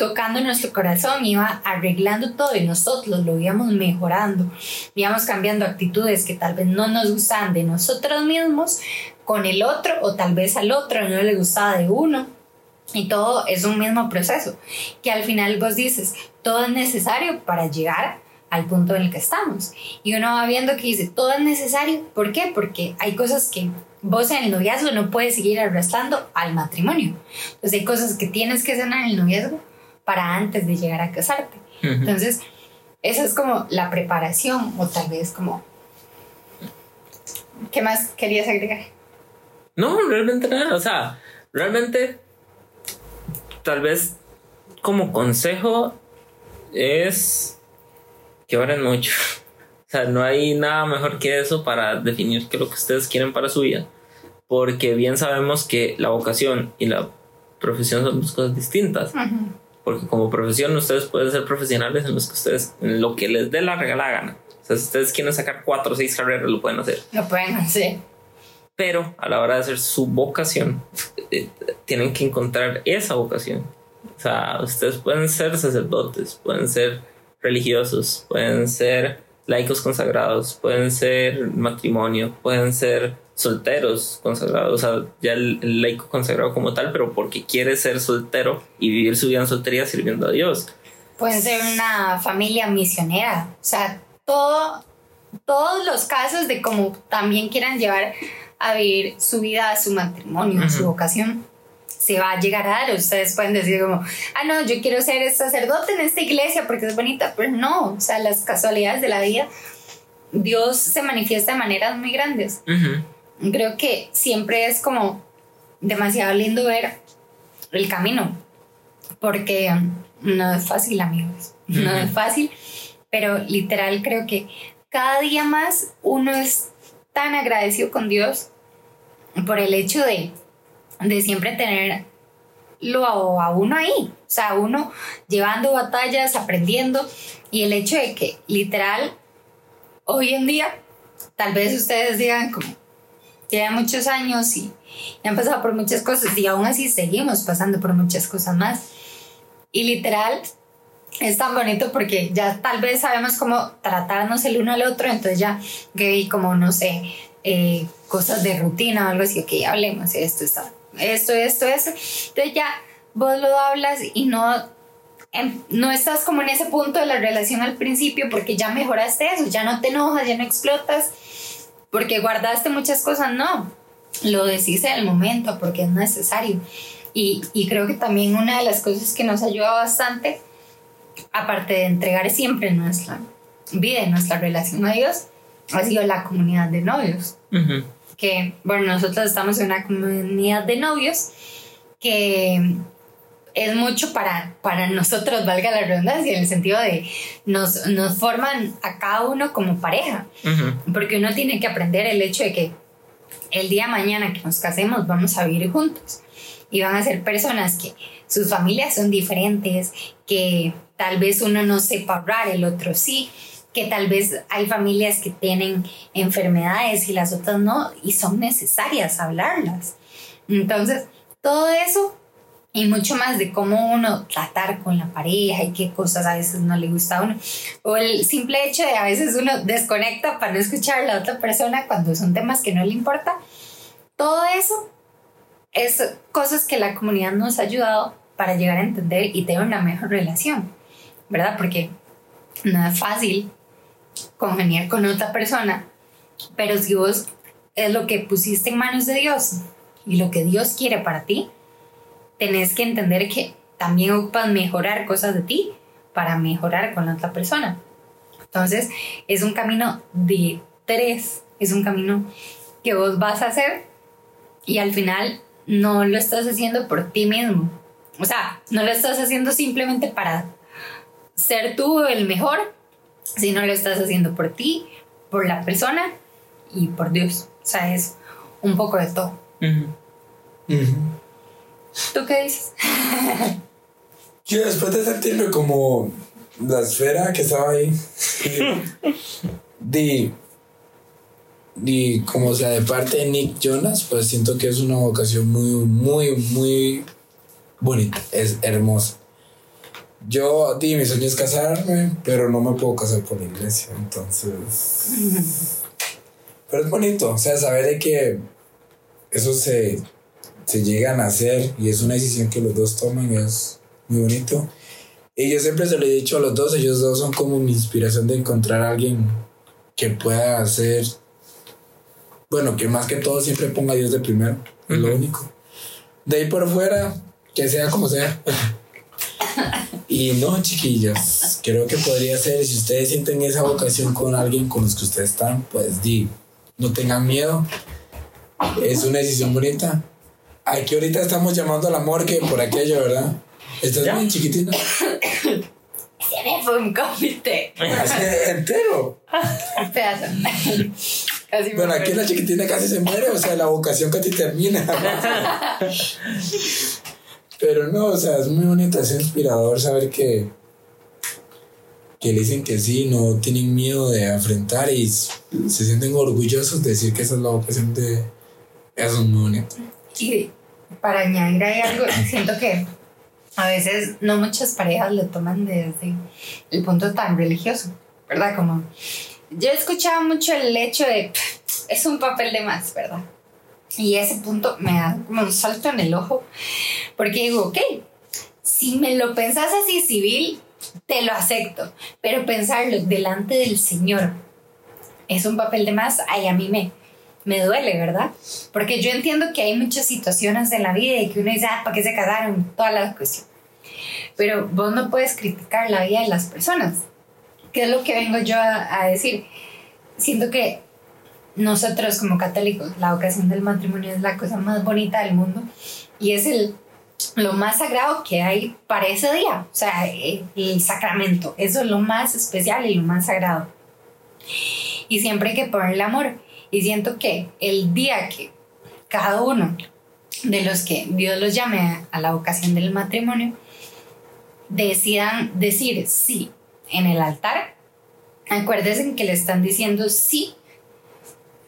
tocando nuestro corazón, iba arreglando todo y nosotros lo íbamos mejorando, íbamos cambiando actitudes que tal vez no nos gustaban de nosotros mismos con el otro o tal vez al otro no le gustaba de uno. Y todo es un mismo proceso, que al final vos dices, todo es necesario para llegar al punto en el que estamos. Y uno va viendo que dice, todo es necesario. ¿Por qué? Porque hay cosas que vos en el noviazgo no puedes seguir arrastrando al matrimonio. Entonces hay cosas que tienes que sanar en el noviazgo para antes de llegar a casarte. Entonces, esa es como la preparación o tal vez como... ¿Qué más querías agregar? No, realmente nada. O sea, realmente tal vez como consejo es que oren mucho. *laughs* O sea, no hay nada mejor que eso para definir qué es lo que ustedes quieren para su vida. Porque bien sabemos que la vocación y la profesión son dos cosas distintas. Porque como profesión ustedes pueden ser profesionales en, los que ustedes, en lo que les dé la regala gana. O sea, si ustedes quieren sacar cuatro o seis carreras, lo pueden hacer. Lo pueden hacer. Pero a la hora de hacer su vocación, eh, tienen que encontrar esa vocación. O sea, ustedes pueden ser sacerdotes, pueden ser religiosos, pueden ser laicos consagrados, pueden ser matrimonio, pueden ser solteros consagrados, o sea, ya el, laico consagrado como tal, pero porque quiere ser soltero y vivir su vida en soltería sirviendo a Dios. Pueden ser una familia misionera, o sea, todo, todos los casos de cómo también quieran llevar a vivir su vida, su matrimonio, su vocación se va a llegar a dar. Ustedes pueden decir como, ah, no, yo quiero ser sacerdote en esta iglesia porque es bonita, pero no, o sea, las casualidades de la vida, Dios se manifiesta de maneras muy grandes. Creo que siempre es como demasiado lindo ver el camino, porque no es fácil, amigos, no es fácil, pero literal creo que cada día más uno es tan agradecido con Dios por el hecho de de siempre tenerlo a, uno ahí, o sea, uno llevando batallas, aprendiendo, y el hecho de que literal, hoy en día, tal vez ustedes digan como, llevan muchos años y, han pasado por muchas cosas y aún así seguimos pasando por muchas cosas más. Y literal, es tan bonito porque ya tal vez sabemos cómo tratarnos el uno al otro, entonces ya que como, no sé, eh, cosas de rutina o algo así, ok, hablemos, esto está esto, esto, eso. Entonces ya vos lo hablas y no, em, no estás como en ese punto de la relación al principio porque ya mejoraste eso, ya no te enojas, ya no explotas, porque guardaste muchas cosas, no. Lo decís en el momento porque es necesario. Y, y creo que también una de las cosas que nos ayuda bastante, aparte de entregar siempre nuestra vida, nuestra relación a Dios, ha sido la comunidad de novios. Que, bueno, nosotros estamos en una comunidad de novios que es mucho para, para nosotros, valga la redundancia, en el sentido de nos, nos forman a cada uno como pareja, porque uno tiene que aprender el hecho de que el día mañana que nos casemos vamos a vivir juntos y van a ser personas que sus familias son diferentes, que tal vez uno no sepa hablar, el otro sí, que tal vez hay familias que tienen enfermedades y las otras no, y son necesarias hablarlas. Entonces, todo eso y mucho más de cómo uno tratar con la pareja y qué cosas a veces no le gusta a uno. O el simple hecho de a veces uno desconecta para no escuchar a la otra persona cuando son temas que no le importa. Todo eso es cosas que la comunidad nos ha ayudado para llegar a entender y tener una mejor relación, ¿verdad? Porque no es fácil congeniar con otra persona, pero si vos es lo que pusiste en manos de Dios y lo que Dios quiere para ti, tenés que entender que también ocupas mejorar cosas de ti para mejorar con la otra persona. Entonces, es un camino de tres, es un camino que vos vas a hacer y al final no lo estás haciendo por ti mismo. O sea, no lo estás haciendo simplemente para ser tú el mejor, sino lo estás haciendo por ti, por la persona y por Dios. O sea, es un poco de todo. ¿Tú qué dices? *laughs* Yo después de sentirme como la esfera que estaba ahí, *laughs* di, di, como sea de parte de Nick Jonas, pues siento que es una vocación muy, muy, muy bonita, es hermosa. Yo, di, mi sueño es casarme, pero no me puedo casar por la iglesia, entonces... *laughs* Pero es bonito, o sea, saber de que eso se, se llegan a hacer y es una decisión que los dos toman es muy bonito. Y yo siempre se lo he dicho a los dos, ellos dos son como mi inspiración de encontrar a alguien que pueda hacer, bueno, que más que todo siempre ponga a Dios de primero, es lo único. De ahí por fuera, que sea como sea. *laughs* y no, chiquillos, creo que podría ser, si ustedes sienten esa vocación con alguien con los que ustedes están, pues di, no tengan miedo. Es una decisión bonita. Aquí ahorita estamos llamando al amor que por aquello, ¿verdad? Estás Ya. bien chiquitina. Se me fue un comité. Así entero. Un pedazo. Casi me Bueno, aquí la chiquitina casi se muere, o sea, la vocación casi termina. Pero no, o sea, es muy bonito, es inspirador saber que, que le dicen que sí, no tienen miedo de enfrentar y se sienten orgullosos de decir que esa es la vocación de... Eso es muy bonito. Y para añadir ahí algo, *laughs* siento que a veces no muchas parejas lo toman desde el punto tan religioso, ¿verdad? Como yo he escuchado mucho el hecho de "Pff, es un papel de más, ¿verdad? Y ese punto me da como un salto en el ojo, porque digo, ok, si me lo pensás así civil, te lo acepto, pero pensarlo delante del Señor es un papel de más, ay, a mí me, me duele, ¿verdad? Porque yo entiendo que hay muchas situaciones en la vida y que uno dice, ah, ¿para qué se casaron? Toda la cuestión. Pero vos no puedes criticar la vida de las personas. ¿Qué es lo que vengo yo a, decir? Siento que nosotros como católicos, la ocasión del matrimonio es la cosa más bonita del mundo y es el, lo más sagrado que hay para ese día. O sea, el, el sacramento, eso es lo más especial y lo más sagrado. Y siempre hay que ponerle amor. Y siento que el día que cada uno de los que Dios los llame a, la vocación del matrimonio, decidan decir sí en el altar, acuérdense que le están diciendo sí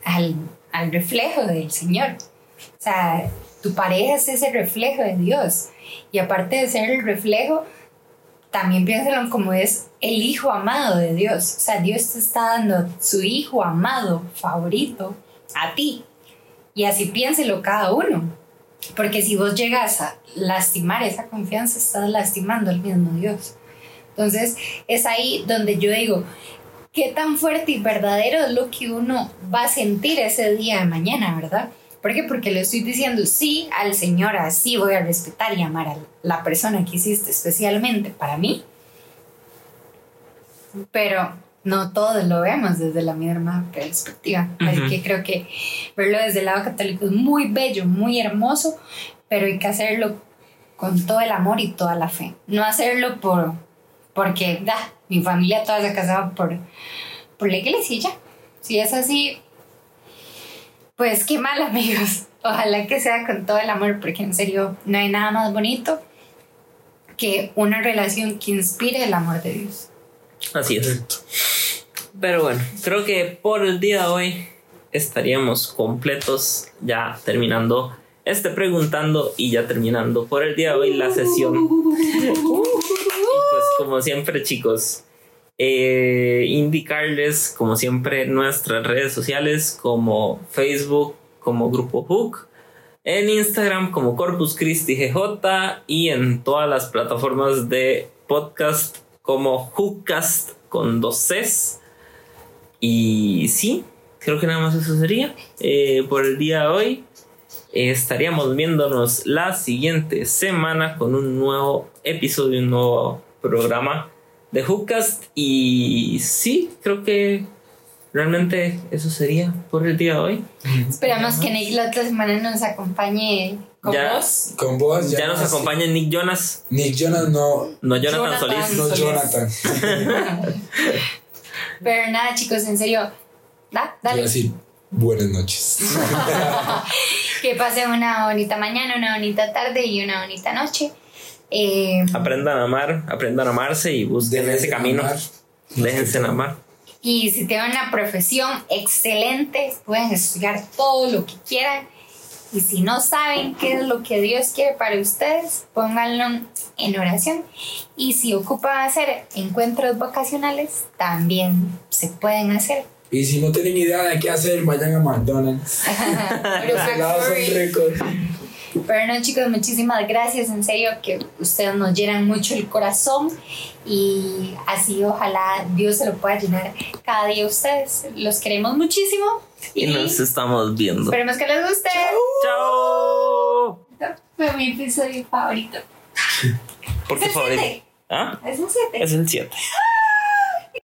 al, al reflejo del Señor. O sea, tu pareja es ese reflejo de Dios. Y aparte de ser el reflejo, también piénsalo como es el hijo amado de Dios. O sea, Dios te está dando su hijo amado, favorito, a ti. Y así piénselo cada uno. Porque si vos llegas a lastimar esa confianza, estás lastimando al mismo Dios. Entonces, es ahí donde yo digo, qué tan fuerte y verdadero es lo que uno va a sentir ese día de mañana, ¿verdad? ¿Por qué? Porque le estoy diciendo sí al Señor, así voy a respetar y amar a la persona que hiciste especialmente para mí. Pero no todos lo vemos desde la misma perspectiva. Así Ujú. que creo que verlo desde el lado católico es muy bello, muy hermoso, pero hay que hacerlo con todo el amor y toda la fe. No hacerlo por porque da, mi familia toda se casaba por, por la iglesia y ya. Si es así, pues qué mal amigos. Ojalá que sea con todo el amor, porque en serio no hay nada más bonito que una relación que inspire el amor de Dios. Así es. Pero bueno, creo que por el día de hoy estaríamos completos ya terminando este preguntando y ya terminando por el día de hoy la sesión. Y pues como siempre chicos, eh, indicarles como siempre nuestras redes sociales como Facebook, como Grupo Hook, en Instagram como Corpus Christi GJ y en todas las plataformas de podcast como Hookcast con dos Cs. Y sí, creo que nada más eso sería. Eh, por el día de hoy estaríamos viéndonos la siguiente semana con un nuevo episodio, un nuevo programa de Hookcast. Y sí, creo que realmente eso sería por el día de hoy. Esperamos que Nick la otra semana nos acompañe con Ya. vos. Con vos Ya, nos no- acompaña Nick Jonas, Nick Jonas, no, no Jonathan, Jonathan. Solís. no. Jonathan. *laughs* Pero nada, chicos, en serio. Da, Quiero dale. decir buenas noches. *laughs* Que pasen una bonita mañana, una bonita tarde y una bonita noche. Eh, Aprendan a amar, aprendan a amarse y busquen ese camino. amar. Déjense amar. y si tienen una profesión excelente, pueden estudiar todo lo que quieran. Y si no saben qué es lo que Dios quiere para ustedes, pónganlo en oración. Y si ocupan hacer encuentros vacacionales, también se pueden hacer. Y si no tienen idea de qué hacer, vayan a McDonald's. *laughs* *laughs* Pero Pero no, chicos, muchísimas gracias. En serio, que ustedes nos llenan mucho el corazón. Y así, ojalá Dios se lo pueda llenar cada día a ustedes. Los queremos muchísimo. Y nos estamos viendo. esperemos que les guste. ¡Chao! Fue mi episodio favorito. ¿Por qué el favorito? ¿Ah? Es un 7. Es el 7.